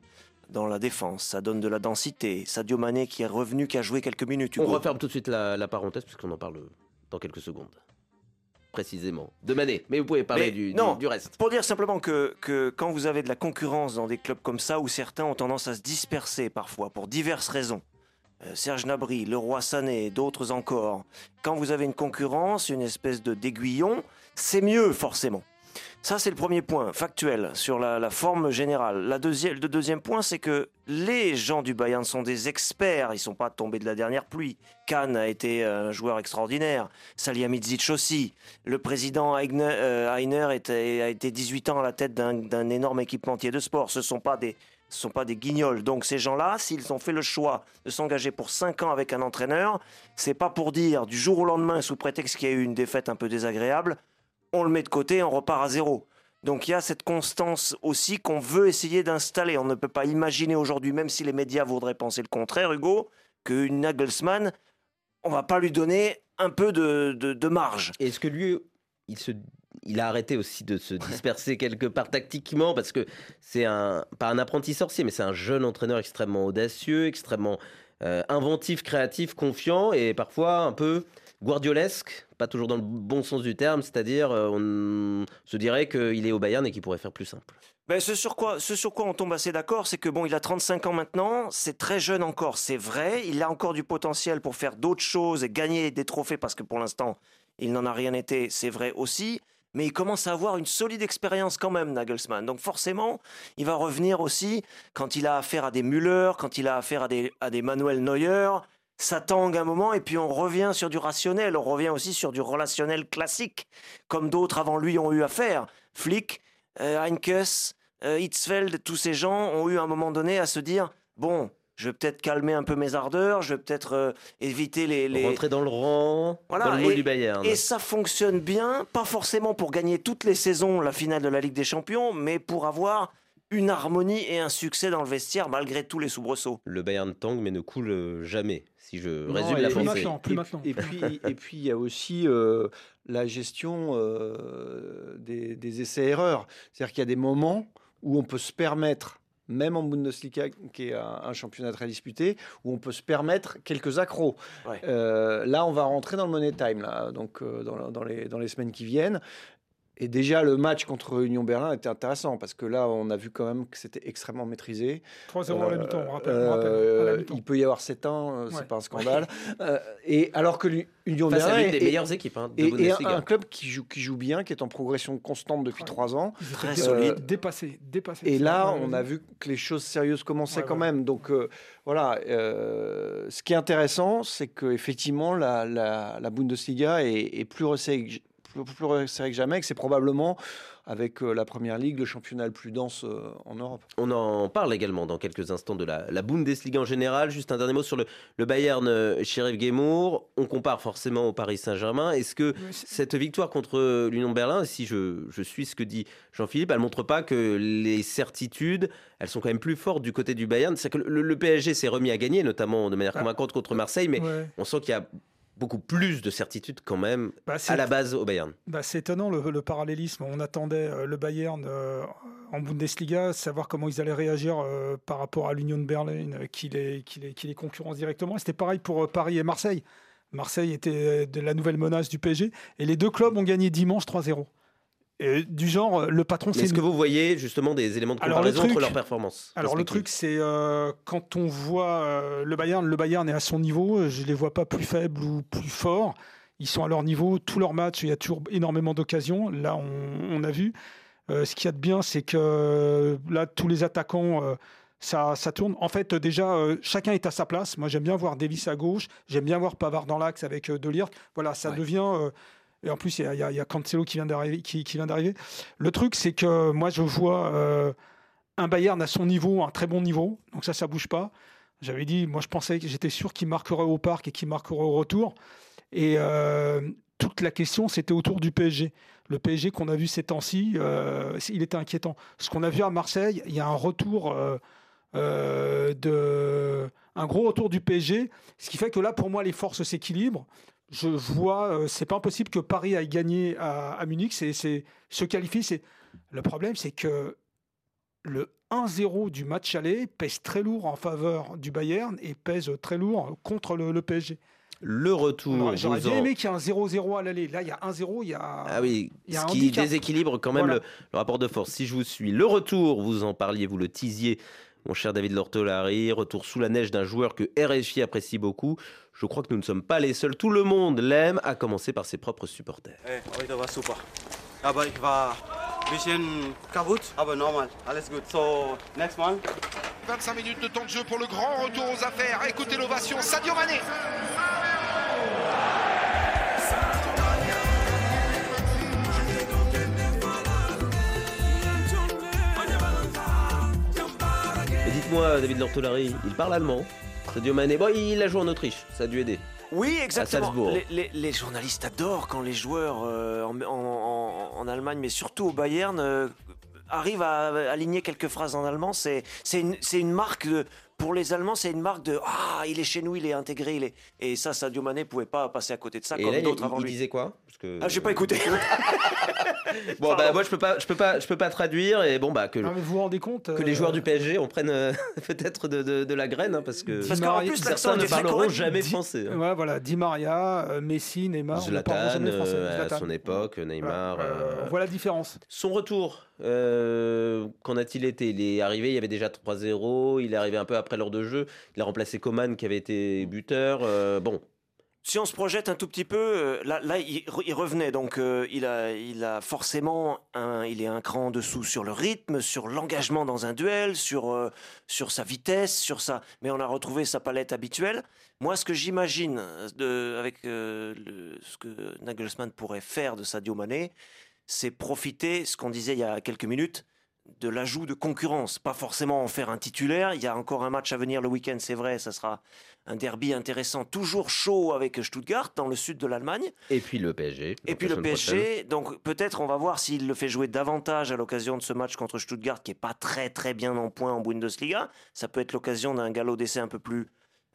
dans la défense, ça donne de la densité. Sadio Mané qui est revenu, qui a joué quelques minutes. On referme tout de suite la, la parenthèse puisqu'on en parle dans quelques secondes. Précisément. De Mané. Mais vous pouvez parler du, non. du reste. Pour dire simplement que, que quand vous avez de la concurrence dans des clubs comme ça, où certains ont tendance à se disperser parfois pour diverses raisons, Serge Nabry, Leroy Sané, d'autres encore, quand vous avez une concurrence, une espèce de d'aiguillon, c'est mieux forcément. Ça, c'est le premier point, factuel, sur la, forme générale. Le deuxième point, c'est que les gens du Bayern sont des experts. Ils sont pas tombés de la dernière pluie. Kahn a été un joueur extraordinaire. Salihamidzic aussi. Le président euh, Heiner a été 18 ans à la tête d'un énorme équipementier de sport. Ce ne sont pas des ce sont pas des guignols. Donc ces gens-là, s'ils ont fait le choix de s'engager pour 5 ans avec un entraîneur, c'est pas pour dire du jour au lendemain, sous prétexte qu'il y a eu une défaite un peu désagréable, on le met de côté, on repart à zéro. Donc il y a cette constance aussi qu'on veut essayer d'installer. On ne peut pas imaginer aujourd'hui, même si les médias voudraient penser le contraire, Hugo, qu'une Nagelsmann, on va pas lui donner un peu de, de- de marge. Est-ce que lui, il, se, il a arrêté aussi de se disperser quelque part tactiquement parce que c'est un pas un apprenti sorcier, mais c'est un jeune entraîneur extrêmement audacieux, extrêmement euh, inventif, créatif, confiant et parfois un peu guardiolesque, pas toujours dans le bon sens du terme, c'est-à-dire euh, on se dirait qu'il est au Bayern et qu'il pourrait faire plus simple. Ben, ce, sur quoi, ce sur quoi on tombe assez d'accord, c'est que bon, il a 35 ans maintenant, c'est très jeune encore, c'est vrai. Il a encore du potentiel pour faire d'autres choses et gagner des trophées parce que pour l'instant, il n'en a rien été, c'est vrai aussi. Mais il commence à avoir une solide expérience quand même, Nagelsmann. Donc forcément, il va revenir aussi quand il a affaire à des Müller, quand il a affaire à des, Manuel Neuer. Ça tangue un moment et puis on revient sur du rationnel, on revient aussi sur du relationnel classique, comme d'autres avant lui ont eu à faire. Flick, euh, euh, Hitzfeld, tous ces gens ont eu à un moment donné à se dire bon, je vais peut-être calmer un peu mes ardeurs, je vais peut-être euh, éviter les, les- Rentrer dans le rang, Voilà, dans le moule et- du Bayern. Et ça fonctionne bien, pas forcément pour gagner toutes les saisons la finale de la Ligue des Champions, mais pour avoir une harmonie et un succès dans le vestiaire malgré tous les soubresauts. Le Bayern tangue mais ne coule jamais, si je Non, résume et- la plus pensée. maintenant, plus et, maintenant. Et puis, et puis, il y a aussi euh, la gestion euh, des, des essais-erreurs. C'est-à-dire qu'il y a des moments où on peut se permettre, même en Bundesliga, qui est un, un championnat très disputé, où on peut se permettre quelques accros. Ouais. Euh, là, on va rentrer dans le money time, là, donc euh, dans, dans les, dans les semaines qui viennent. Et déjà, le match contre Union Berlin était intéressant parce que là, on a vu quand même que c'était extrêmement maîtrisé. 3-0 à la mi-temps, on rappelle. on rappelle, à la euh, mi-temps. il peut y avoir 7 ans, euh, c'est Ouais. pas un scandale. Euh, et alors que l'Union Berlin l'une des est- meilleures équipes hein, de et, et Bundesliga. un, un club qui joue, qui joue bien, qui est en progression constante depuis Ouais. 3 ans. Très solide. Dépassés, dépassés. Et C'est là, on a vu que les choses sérieuses commençaient Ouais, quand ouais. même. Donc euh, voilà, euh, ce qui est intéressant, c'est qu'effectivement, la, la, la Bundesliga est, est plus resserrée plus, plus resserrée que jamais, que c'est probablement, avec euh, la Première Ligue, le championnat le plus dense euh, en Europe. On en parle également dans quelques instants de la, la Bundesliga en général. Juste un dernier mot sur le, le Bayern euh, Sheriff Gemour. On compare forcément au Paris Saint-Germain. Est-ce que cette victoire contre l'Union de Berlin, si je, je suis ce que dit Jean-Philippe, elle montre pas que les certitudes, elles sont quand même plus fortes du côté du Bayern. C'est que le, le PSG s'est remis à gagner, notamment de manière Ah. convaincante contre Marseille, mais Ouais. on sent qu'il y a beaucoup plus de certitude quand même Bah, à la base au Bayern. Bah, c'est étonnant le, le parallélisme. On attendait euh, le Bayern euh, en Bundesliga, savoir comment ils allaient réagir euh, par rapport à l'Union de Berlin, qui les, qui les, qui les concurrence directement. C'était pareil pour Paris et Marseille. Marseille était de la nouvelle menace du PSG. Et les deux clubs ont gagné dimanche 3-0. Et du genre, euh, le patron, c'est Est-ce que vous voyez justement des éléments de Alors, le comparaison entre truc- leurs performances Alors le truc, c'est euh, quand on voit euh, le Bayern, le Bayern est à son niveau. euh, Je les vois pas plus faibles ou plus forts. Ils sont à leur niveau. Tous leurs matchs, il y a toujours énormément d'occasions. Là, on, on a vu. Euh, ce qu'il y a de bien, c'est que euh, là, tous les attaquants, euh, ça, ça tourne. En fait, euh, déjà, euh, chacun est à sa place. Moi, j'aime bien voir Davis à gauche. J'aime bien voir Pavard dans l'axe avec euh, Delirte. Voilà, ça Ouais. devient. euh, et en plus, il y a, Cancelo qui vient d'arriver. Qui, vient d'arriver. Le truc, c'est que moi, je vois euh, un Bayern à son niveau, un très bon niveau. Donc ça, ça bouge pas. J'avais dit, moi, je pensais que j'étais sûr qu'il marquerait au parc et qu'il marquerait au retour. Et euh, toute la question, c'était autour du PSG. Le PSG qu'on a vu ces temps-ci, euh, il était inquiétant. Ce qu'on a vu à Marseille, il y a un retour de un gros retour du PSG, ce qui fait que là, pour moi, les forces s'équilibrent. Je vois, euh, c'est pas impossible que Paris aille gagner à, à Munich, c'est se qualifier. C'est le problème, c'est que le 1-0 du match aller pèse très lourd en faveur du Bayern et pèse très lourd contre le, le PSG. Le retour. J'aurais bien en- aimé qu'il y ait un 0-0 à l'aller. Là, il y a 1-0, il y a. Ah oui, il y a ce un qui handicap. déséquilibre quand même Voilà. le, le rapport de force. Si je vous suis, le retour, vous en parliez, vous le teasiez, mon cher David Lortolari, retour sous la neige d'un joueur que RFI apprécie beaucoup. Je crois que nous ne sommes pas les seuls. Tout le monde l'aime, à commencer par ses propres supporters. Ey, heute war super. Aber ich war ein bisschen kaputt, aber normal. Alles gut. So, next Mal. 25 minutes de temps de jeu pour le grand retour aux affaires. Écoutez l'ovation, Sadio Mané. Dites-moi, David Lortolari, il parle allemand Sadio Mané, bon, il a joué en Autriche, ça a dû aider. Oui, exactement. Les, les- les journalistes adorent quand les joueurs euh, en, en- Allemagne, mais surtout au Bayern, euh, arrivent à aligner quelques phrases en allemand. C'est une, une marque de. Pour les Allemands, c'est une marque de Ah, il est chez nous, il est intégré. Il est... Et ça, Sadio Mané pouvait pas passer à côté de ça Et comme là, il, d'autres avant il lui. disait quoi? Parce que... Ah, j'ai pas écouté. Bon, bah, moi, je peux pas, je peux pas, je peux pas traduire, et bon, bah, que, Non, mais vous vous rendez compte que les euh, joueurs du PSG en prennent euh, peut-être de, de- de la graine, hein, parce que Parce qu'en plus, l'accent certains ne parleront jamais Di- français. hein. Ouais, voilà, Di Maria, euh, Messi, Neymar. on Zlatan, jamais français. euh, à Zlatan. son époque, Voilà, Neymar. euh, euh, on voit la différence. Son retour, euh, qu'en a-t-il été? Il est arrivé, il y avait déjà 3-0, il est arrivé un peu après l'heure de jeu, il a remplacé Coman qui avait été buteur. euh, bon, Si on se projette un tout petit peu, euh, là, il, re- il revenait, donc euh, il, a, il a forcément un, il est un cran en dessous sur le rythme, sur l'engagement dans un duel, sur, euh, sur sa vitesse, sur sa. Mais on a retrouvé sa palette habituelle. Moi, ce que j'imagine avec ce que Nagelsmann pourrait faire de Sadio Mané, c'est profiter, ce qu'on disait il y a quelques minutes, de l'ajout de concurrence. Pas forcément en faire un titulaire. Il y a encore un match à venir le week-end, c'est vrai, ça sera un derby intéressant, toujours chaud avec Stuttgart dans le sud de l'Allemagne. et puis le PSG. Et puis le prochaine. PSG, donc peut-être on va voir s'il le fait jouer davantage à l'occasion de ce match contre Stuttgart qui est pas très très bien en point en Bundesliga. Ça peut être l'occasion d'un galop d'essai un peu plus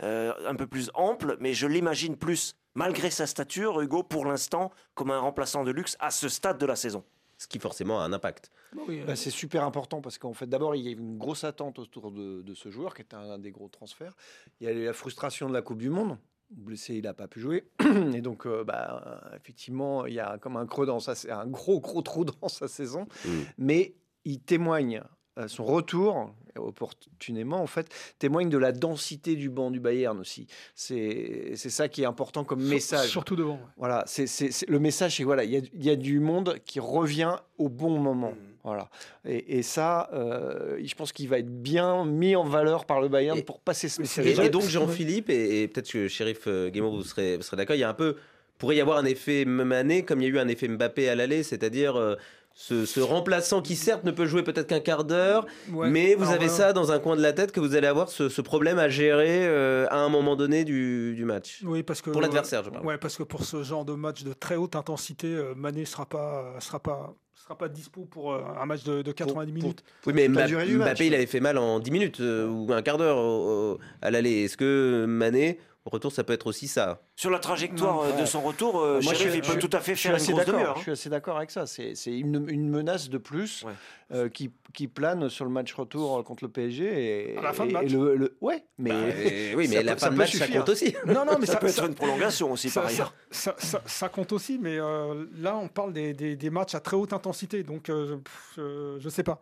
euh, un peu plus ample, mais je l'imagine plus malgré sa stature, Hugo, pour l'instant, comme un remplaçant de luxe à ce stade de la saison. Ce qui forcément a un impact. Oui, euh, Bah, c'est super important parce qu'en fait, d'abord, il y a une grosse attente autour de, de ce joueur qui était un, des gros transferts. Il y a eu la frustration de la Coupe du Monde. Blessé, il n'a pas pu jouer. Et donc, euh, bah, effectivement, il y a comme un creux dans sa, un gros, gros trou dans sa saison. Mm. Mais il témoigne, euh, son retour, opportunément, en fait, témoigne de la densité du banc du Bayern aussi. C'est c'est ça qui est important comme message. Surtout devant. ouais. Voilà, c'est le message, c'est voilà, il y a, il y a du monde qui revient au bon moment. Voilà. Et, et ça, euh, je pense qu'il va être bien mis en valeur par le Bayern Et- pour passer ce Et, message. déjà- et donc Jean-Philippe, et, et peut-être que Shérif euh, Guémot, vous serez, vous serez d'accord, il y a un peu, pourrait y avoir un effet Mané comme il y a eu un effet Mbappé à l'aller, c'est-à-dire euh, ce, ce remplaçant qui certes ne peut jouer peut-être qu'un quart d'heure, Ouais. mais vous Alors, avez voilà. ça dans un coin de la tête que vous allez avoir ce, ce problème à gérer euh, à un moment donné du, du match. Oui, parce que Pour l'adversaire, je parle. Ouais, parce que pour ce genre de match de très haute intensité, euh, Mané sera pas sera pas sera pas dispo pour euh, un match de, de 90 pour- minutes. Oui, mais Mbappé, match. Il avait fait mal en 10 minutes euh, ou un quart d'heure à l'aller. Est-ce que Mané, retour, ça peut être aussi ça. Sur la trajectoire Non, euh, de son retour, euh, Moi, je- il peut je- tout à fait Je suis faire une assez grosse d'accord. demi-heure. Je hein. suis assez d'accord avec ça. C'est c'est une, une menace de plus Ouais. euh, qui, qui plane sur le match retour contre le PSG. Et, À la fin de match. et le, le- ouais, mais Et oui, mais ça la peut- fin ça de match, ça compte aussi. Non, non, mais Ça ça, peut ça- être une prolongation aussi, ça, par ça- ailleurs. ça- ça- ça compte aussi, mais euh, là, on parle des, des- des matchs à très haute intensité, donc euh, pff, je, je sais pas.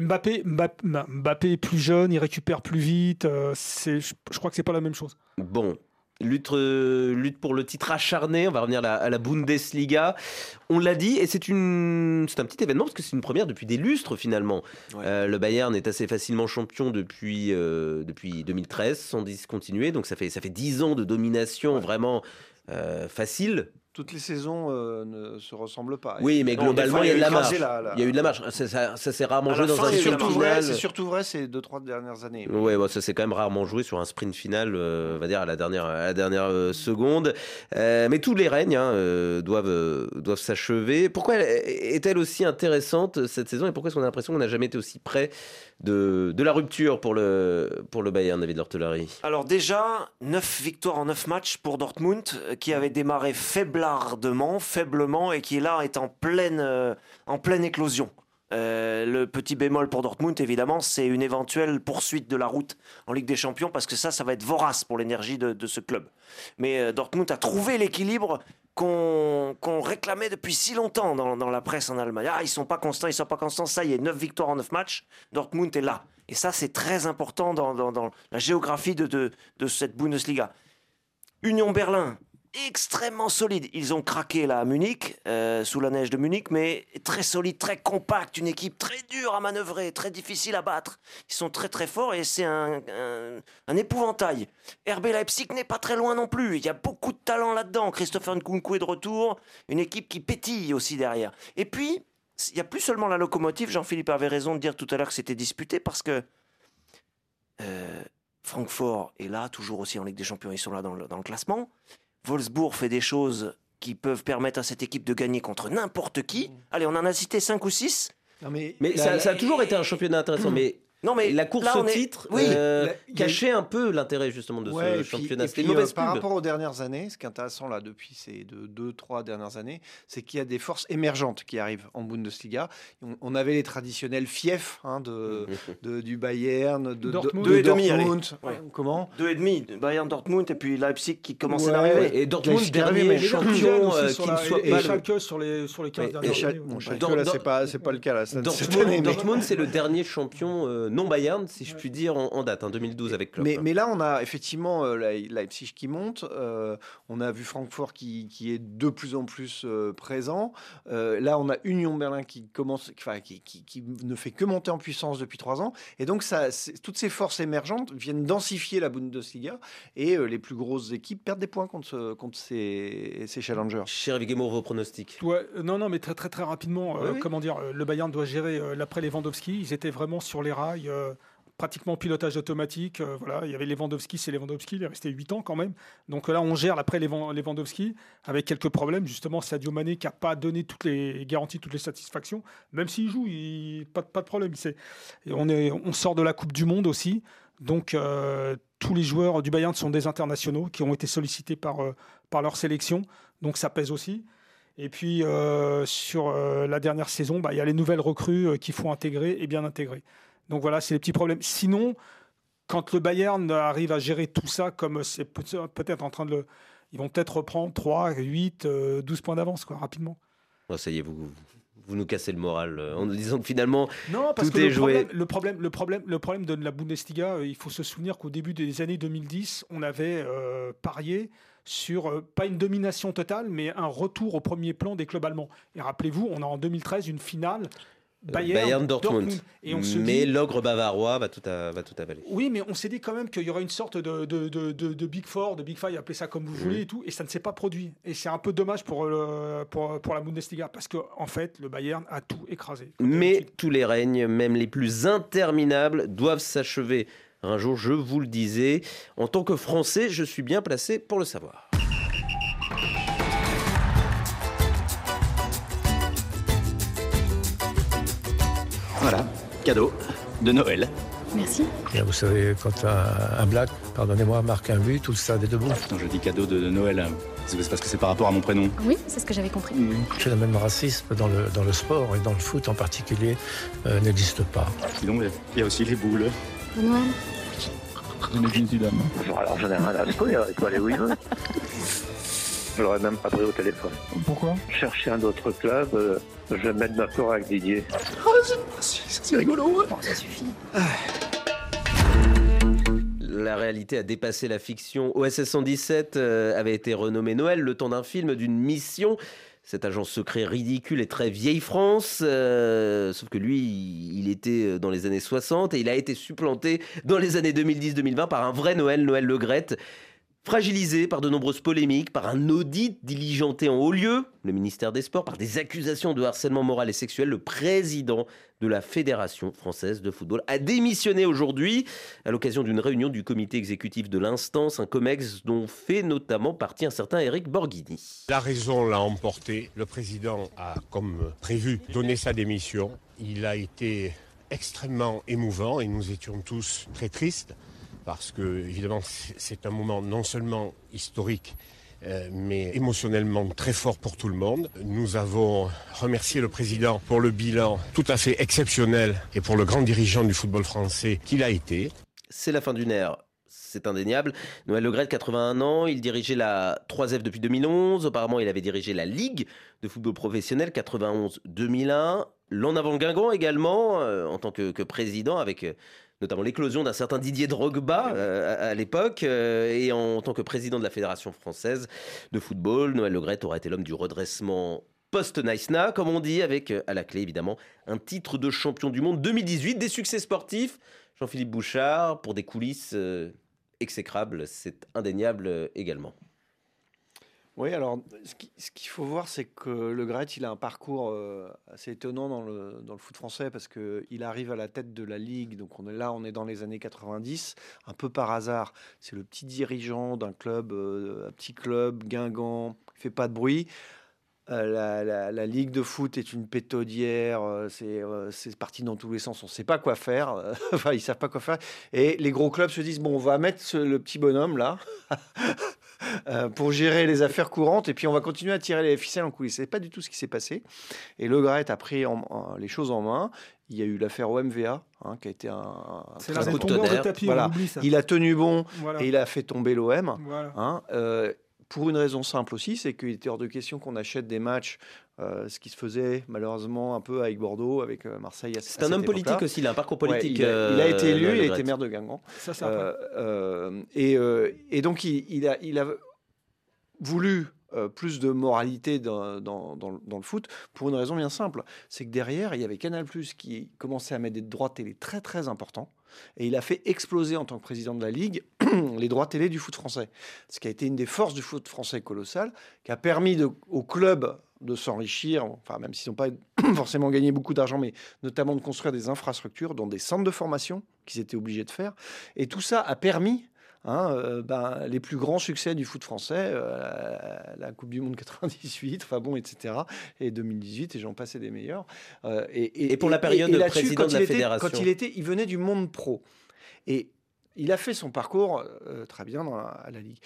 Mbappé, Mbappé, Mbappé est plus jeune, il récupère plus vite. euh, c'est, je, je crois que c'est pas la même chose. Bon. Lutte, euh, lutte pour le titre acharné, on va revenir à la, à la Bundesliga. On l'a dit, et c'est une, c'est un petit événement parce que c'est une première depuis des lustres finalement. Ouais. Euh, le Bayern est assez facilement champion depuis, euh, depuis 2013, sans discontinuer, donc ça fait, ça fait 10 ans de domination vraiment euh, facile. Toutes les saisons euh, ne se ressemblent pas. Oui, mais Non, globalement, il y a eu de la marge. la- la- Il y a eu de la marge. Ça, ça, ça s'est rarement joué dans fin, un sprint final. c'est surtout vrai ces deux trois dernières années. Bon, ça s'est quand même rarement joué sur un sprint final, euh, on va dire à la dernière, à la dernière euh, seconde. Euh, mais tous les règnes hein, euh, doivent, doivent s'achever. Pourquoi elle- est-elle aussi intéressante cette saison et pourquoi est-ce qu'on a l'impression qu'on n'a jamais été aussi près de, la rupture pour le, pour le Bayern, David Lortelari Alors déjà, 9 victoires en 9 matchs pour Dortmund, euh, qui avait démarré faiblardement, faiblement, et qui là est en pleine, euh, en pleine éclosion. Euh, le petit bémol pour Dortmund, évidemment, c'est une éventuelle poursuite de la route en Ligue des Champions, parce que ça, ça va être vorace pour l'énergie de, ce club. Mais euh, Dortmund a trouvé l'équilibre qu'on réclamait depuis si longtemps dans, la presse en Allemagne. Ah, ils sont pas constants, ils sont pas constants. Ça y est, 9 victoires en 9 matchs, Dortmund est là. Et ça, c'est très important dans, la géographie de cette Bundesliga. Union Berlin, extrêmement solide. Ils ont craqué là à Munich, euh, sous la neige de Munich, mais très solide, très compact, une équipe très dure à manœuvrer, très difficile à battre. Ils sont très très forts et c'est un, épouvantail. RB Leipzig n'est pas très loin non plus. Il y a beaucoup de talent là-dedans. Christopher Nkunku est de retour, une équipe qui pétille aussi derrière. Et puis, il n'y a plus seulement la locomotive. Jean-Philippe avait raison de dire tout à l'heure que c'était disputé parce que euh, Francfort est là, toujours aussi en Ligue des Champions, ils sont là dans le classement. Wolfsburg fait des choses qui peuvent permettre à cette équipe de gagner contre n'importe qui. Allez, on en a cité 5 ou 6. Non, mais Mais la- ça, la- ça a toujours été un championnat intéressant. Mais Non, mais la course là, au est- titre Oui, euh, la- cachait un peu l'intérêt justement de Ouais, ce et puis- championnat. et C'était une puis, euh, mauvaise par rapport aux dernières années, ce qui est intéressant là depuis ces deux, deux, trois dernières années, c'est qu'il y a des forces émergentes qui arrivent en Bundesliga. On, on avait les traditionnels fiefs hein, de, de- du Bayern, de, de- Dortmund. de Deux et demi, Dortmund. allez. Ouais. Comment Deux et demi, Bayern Dortmund et puis Leipzig qui commençait Ouais, d'arriver. Et Dortmund, dernier mais champion euh, qui ne soit et, pas et Schalke sur les, sur les 15 Ouais, et dernières années. Schalke, là, c'est pas, c'est pas le cas là, Dortmund, c'est le dernier champion euh, non Bayern, si je puis dire, en, en date, en 2012 avec Klopp. Mais, mais là, on a effectivement euh, Leip- Leipzig qui monte. euh, on a vu Francfort qui, qui est de plus en plus euh, présent. Euh, là, on a Union Berlin qui commence, qui, qui- qui ne fait que monter en puissance depuis trois ans. Et donc, ça, c'est- toutes ces forces émergentes viennent densifier la Bundesliga. Et euh, les plus grosses équipes perdent des points contre, ce- contre ces, ces challengers. Cher Vigemo, vos pronostics. Ouais, euh, non, non, mais très très très rapidement, euh, Oui, oui. comment dire, le Bayern doit gérer euh, l'après Lewandowski. Ils étaient vraiment sur les rails, euh, pratiquement pilotage automatique. euh, voilà, il y avait Lewandowski, c'est Lewandowski, il est resté 8 ans quand même. Donc là, on gère l'après Lewandowski avec quelques problèmes. Justement, Sadio Mané qui n'a pas donné toutes les garanties, toutes les satisfactions. Même s'il joue, il, pas, pas de problème. on, sort de la Coupe du Monde aussi. Donc euh, tous les joueurs du Bayern sont des internationaux qui ont été sollicités par, euh, leur sélection. Donc ça pèse aussi. Et puis sur la dernière saison, bah, il y a les nouvelles recrues qu'il faut intégrer et bien intégrer. Donc voilà, c'est les petits problèmes. Sinon, quand le Bayern arrive à gérer tout ça, comme c'est peut- peut-être en train de le. Ils vont peut-être reprendre 3, 8, euh, 12 points d'avance, quoi, rapidement. Oh, ça y est, vous, vous nous cassez le moral euh, en nous disant que finalement, Non, parce Tout que est le joué. problème, le, problème, le, problème, le problème de la Bundesliga, euh, il faut se souvenir qu'au début des années 2010, on avait euh, parié sur, euh, pas une domination totale, mais un retour au premier plan des clubs allemands. Et rappelez-vous, on a en 2013 une finale Bayern, Bayern Dortmund. Et on se mais dit, l'ogre bavarois va tout, à- va tout avaler. oui, mais on s'est dit quand même qu'il y aurait une sorte de, de, de, de- de Big Four, de Big Five, appelez ça comme vous voulez et tout, et ça ne s'est pas produit. Et c'est un peu dommage pour, le, pour, pour la Bundesliga, parce qu'en en fait, le Bayern a tout écrasé. Mais tous les règnes, même les plus interminables, doivent s'achever. Un jour, je vous le disais, en tant que Français, je suis bien placé pour le savoir. Cadeau de Noël. Merci. Et vous savez, quand un, un black, pardonnez-moi, marque un but, tout le stade est debout. Quand je dis cadeau de, de Noël, c'est parce que c'est par rapport à mon prénom. Oui, c'est ce que j'avais compris. Que le même racisme dans le, dans le sport et dans le foot en particulier euh, n'existe pas. Sinon, il y a aussi les boules. Noël. Bonjour, alors j'en ai rien à secouer, il peut aller où il veut. Je l'aurais même pas pris au téléphone. Pourquoi? Chercher un autre club, euh, je vais me mettre d'accord avec Didier. C'est rigolo. ça suffit. La réalité a dépassé la fiction. OSS 117 euh, avait été renommé Noël le temps d'un film, d'une mission. Cet agent secret ridicule et très vieille France, euh, sauf que lui, il était dans les années 60 et il a été supplanté dans les années 2010-2020 par un vrai Noël, Noël Le Graët. Fragilisé par de nombreuses polémiques, par un audit diligenté en haut lieu, le ministère des Sports, par des accusations de harcèlement moral et sexuel, le président de la Fédération française de football a démissionné aujourd'hui à l'occasion d'une réunion du comité exécutif de l'instance, un COMEX dont fait notamment partie un certain Eric Borghini. La raison l'a emporté. Le président a, comme prévu, donné sa démission. Il a été extrêmement émouvant et nous étions tous très tristes parce que, évidemment, c'est- un moment non seulement historique, euh, mais émotionnellement très fort pour tout le monde. Nous avons remercié le président pour le bilan tout à fait exceptionnel et pour le grand dirigeant du football français qu'il a été. C'est la fin d'une ère. C'est indéniable. Noël Le Graët, 81 ans, il dirigeait la 3F depuis 2011. Auparavant, il avait dirigé la Ligue de football professionnel 91-2001. L'en avant Guingamp également, euh, en tant que, que président, avec euh, notamment l'éclosion d'un certain Didier Drogba euh, à, à l'époque. euh, et en tant que président de la Fédération française de football, Noël Le Graët aurait été l'homme du redressement post-Naïsna, comme on dit, avec euh, à la clé évidemment un titre de champion du monde 2018, des succès sportifs. Jean-Philippe Bouchard, pour des coulisses exécrables, c'est indéniable également. Oui, alors ce qui- ce qu'il faut voir, c'est que Le Graët, il a un parcours euh, assez étonnant dans le, dans le foot français parce qu'il arrive à la tête de la Ligue. Donc on est là, on est dans les années 90, un peu par hasard. C'est le petit dirigeant d'un club, euh, un petit club, Guingamp, qui fait pas de bruit. Euh, la, Ligue de foot est une pétaudière, euh, c'est parti dans tous les sens, on ne sait pas quoi faire, enfin ils savent pas quoi faire. Et les gros clubs se disent, bon, on va mettre ce- le petit bonhomme là euh, pour gérer les affaires courantes et puis on va continuer à tirer les ficelles en coulisses. C'est pas du tout ce qui s'est passé. Et Le Graët a pris en- en- les choses en main. Il y a eu l'affaire OMVA, hein, qui a été un, très coup de tonnerre. tapis, Voilà. ça. Il a tenu bon Voilà. et il a fait tomber l'OM. Voilà. Hein, euh, pour une raison simple aussi, c'est qu'il était hors de question qu'on achète des matchs, euh, ce qui se faisait malheureusement un peu avec Bordeaux, avec euh, Marseille. C'est un homme politique aussi, il a un parcours Ouais, politique. il, a, il a été euh, élu, il a été maire de Guingamp. Ça. Euh, euh, et, euh, et donc, il, il a, il a voulu euh, plus de moralité dans, dans- dans le- dans le foot pour une raison bien simple. C'est que derrière, il y avait Canal qui commençait à mettre des droits télé très très importants. Et il a fait exploser en tant que président de la Ligue les droits télé du foot français. Ce qui a été une des forces du foot français colossal, qui a permis aux clubs de s'enrichir, enfin même s'ils n'ont pas forcément gagné beaucoup d'argent, mais notamment de construire des infrastructures, dont des centres de formation qu'ils étaient obligés de faire. Et tout ça a permis hein, euh, ben, les plus grands succès du foot français, euh, la Coupe du Monde 98, enfin bon, etc. Et 2018, et j'en passais des meilleurs. Euh, et, Et pour la période de président de la était- fédération. Quand il était, il venait du monde pro. Et il a fait son parcours très bien dans la, à la Ligue.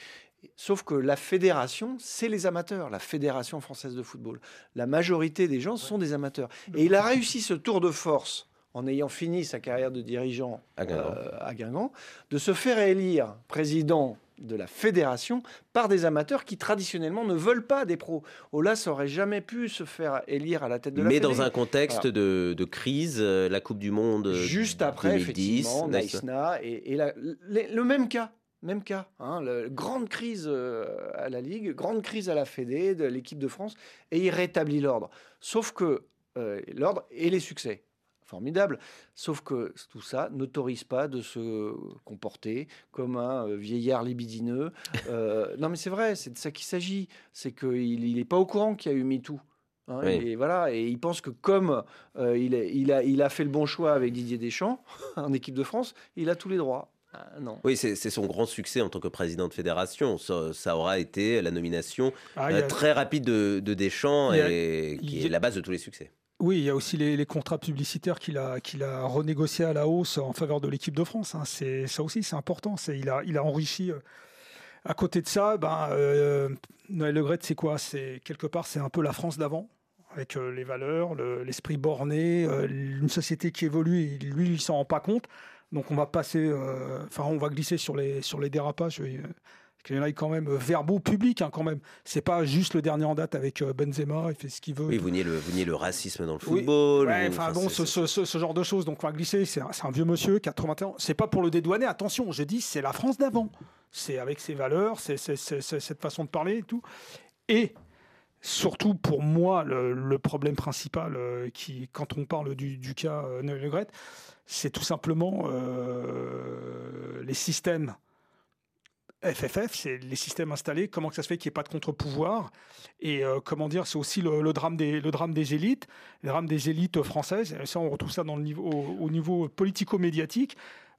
Sauf que la fédération, c'est les amateurs, la fédération française de football. La majorité des gens sont des amateurs. Et il a réussi ce tour de force en ayant fini sa carrière de dirigeant À Guingamp. euh, à Guingamp, de se faire élire président de la fédération par des amateurs qui traditionnellement ne veulent pas des pros. Olas aurait jamais pu se faire élire à la tête de la Mais fédé. dans un contexte Voilà. de, de crise, euh, la Coupe du Monde. euh, Juste après, 2010, effectivement, Naïsna, et, et la- le, le même cas. Même cas, hein, le- grande crise à la Ligue, grande crise à la Fédé, de l'équipe de France, et il rétablit l'ordre. Sauf que euh, l'ordre et les succès, formidable. Sauf que tout ça n'autorise pas de se comporter comme un euh, vieillard libidineux. Euh, non, mais c'est vrai, c'est de ça qu'il s'agit. C'est qu'il n'est pas au courant qu'il y a eu MeToo. hein, Oui. Et voilà, et il pense que comme euh, il, est- il a, il a fait le bon choix avec Didier Deschamps en équipe de France, il a tous les droits. Ah, non. Oui, c'est son grand succès en tant que président de fédération. Ça, ça aura été la nomination Ah, euh, a- très rapide de, de Deschamps a- et qui a- est la base de tous les succès. Oui, il y a aussi les, contrats publicitaires qu'il a, renégociés à la hausse en faveur de l'équipe de France. hein. C'est, ça aussi, c'est important. Il, a, enrichi. euh, À côté de ça, ben, euh, Noël Le c'est quoi? C'est, Quelque part, c'est un peu la France d'avant, avec euh, les valeurs, le- l'esprit borné, euh, une société qui évolue, lui, il s'en rend pas compte. Donc on va passer, enfin, on va glisser sur les dérapages. Qu'il y en ait quand même euh, verbaux publics hein, quand même. C'est pas juste le dernier en date avec euh, Benzema, il fait ce qu'il veut. Oui, vous niez le, vous niez le racisme dans le Oui. football. Ouais, vous- enfin bon, ce, ce- ce- ce genre de choses. Donc on va glisser. C'est un, un vieux monsieur, 81 ans. C'est pas pour le dédouaner. Attention, je dis, c'est la France d'avant. C'est avec ses valeurs, c'est cette façon de parler et tout. Et surtout pour moi, le, le problème principal, euh, qui, quand on parle du, du cas euh, c'est tout simplement euh, les systèmes. FFF, c'est les systèmes installés. Comment que ça se fait qu'il n'y ait pas de contre-pouvoir Et euh, comment dire, c'est aussi le, drame des, le drame des élites, le drame des élites françaises. Et ça, on retrouve ça au niveau politico-médiatique.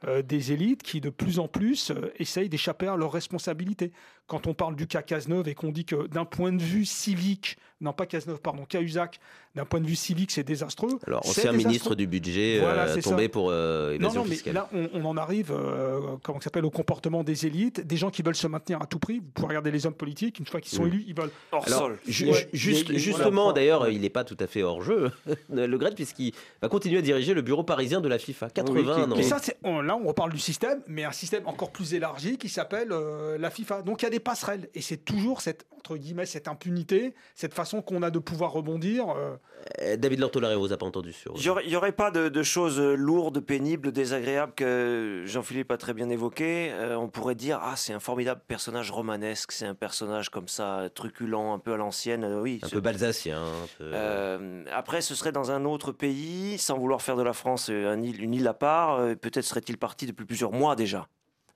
euh, des élites qui de plus en plus euh, essayent d'échapper à leurs responsabilités. Quand on parle du cas Cazeneuve et qu'on dit que d'un point de vue civique, non pas Cazeneuve, pardon, Cahuzac, d'un point de vue civique, c'est désastreux. Alors, ancien ministre du budget Voilà, euh, c'est tombé ça. pour euh, Non, évasion non, mais fiscale. là, on, on en arrive, euh, comment ça s'appelle, au comportement des élites, des gens qui veulent se maintenir à tout prix. Vous pouvez regarder les hommes politiques, une fois qu'ils sont élus, ils veulent. Alors, ju- Ouais, juste- il y a- il y a- justement, voilà. d'ailleurs, il n'est pas tout à fait hors jeu, le Gret, puisqu'il va continuer à diriger le bureau parisien de la FIFA. 80 ans. Et ça, c'est, on- là, on reparle du système, mais un système encore plus élargi qui s'appelle euh, la FIFA. Donc il y a des passerelles. Et c'est toujours cette, entre guillemets, cette impunité, cette façon qu'on a de pouvoir rebondir. euh, Euh, David Lortolari, vous a pas entendu sur. Il n'y aurait, pas de, de choses lourdes, pénibles, désagréables que Jean-Philippe a très bien évoqué. Euh, on pourrait dire ah c'est un formidable personnage romanesque, c'est un personnage comme ça truculent, un peu à l'ancienne. Euh, oui, Un ce- peu balsacien. un peu- Euh, après, ce serait dans un autre pays, sans vouloir faire de la France euh, île- une île à part. euh, Peut-être serait-il parti depuis plusieurs mois déjà.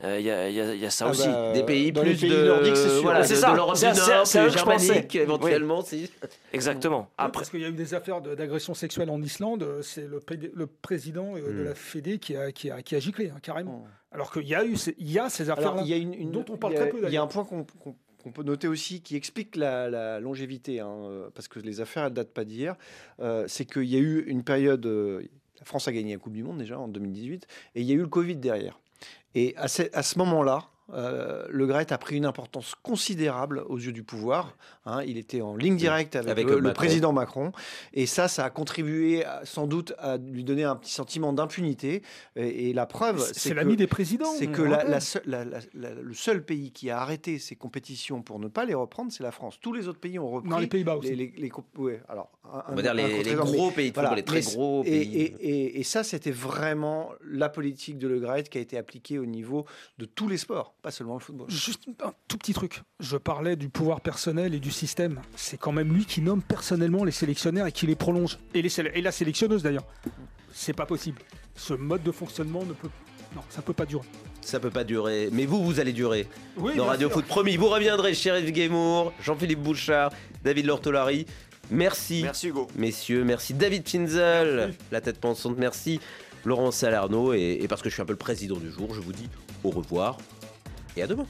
Euh, Il y, a- il y il y a ça Ah aussi. bah, Des pays plus pays de, nordiques, c'est sûr. voilà, c'est ça. l'Europe du Nord, c'est germanique, Oui. éventuellement. si. Exactement. Oui, Après, parce qu'il y a eu des affaires de- d'agression sexuelle en Islande, euh, c'est le, le président euh, de Mm. la Fédé qui a, qui a, qui a giclé, hein, carrément. Alors qu'il y a eu ces, il y a ces Alors, affaires-là, il y a une, une- dont on parle y a- très peu Il y a un point qu'on qu'on peut noter aussi qui explique la, la longévité, hein, euh, parce que les affaires ne datent pas d'hier. euh, c'est qu'il y a eu une période. euh, la France a gagné la Coupe du Monde déjà en 2018, et il y a eu le Covid derrière. Et à ce, à ce moment-là, euh, Le Gret a pris une importance considérable aux yeux du pouvoir. hein. il était en ligne directe avec, Avec le, président Macron. Et ça, ça a contribué à- sans doute à lui donner un petit sentiment d'impunité. Et, et la preuve, C'est- l'ami des présidents, C'est que le la- la la- seul pays qui a arrêté ces compétitions pour ne pas les reprendre, c'est la France. Tous les autres pays ont repris. Non, les Pays-Bas aussi. Les, les- les comp- ouais, alors, un- On va dire les- gros mais- pays football, les très mais gros pays. Et, et- et ça, c'était vraiment la politique de Le Graët qui a été appliquée au niveau de tous les sports, pas seulement le football. Juste un tout petit truc. Je parlais du pouvoir personnel et du système. C'est quand même lui qui nomme personnellement les sélectionnaires et qui les prolonge. Et, les séle- et la sélectionneuse d'ailleurs. C'est pas possible. Ce mode de fonctionnement ne peut. Non, ça peut pas durer. Ça peut pas durer. Mais vous, vous allez durer. Oui, Dans Radio sûr. Foot, promis. Vous reviendrez, Sheriff Guémour, Jean-Philippe Bouchard, David Lortolari. Merci. Merci Hugo. Messieurs, merci David Finzel, la tête pensante, merci Laurent Salarno. Et, et parce que je suis un peu le président du jour, je vous dis au revoir et à demain.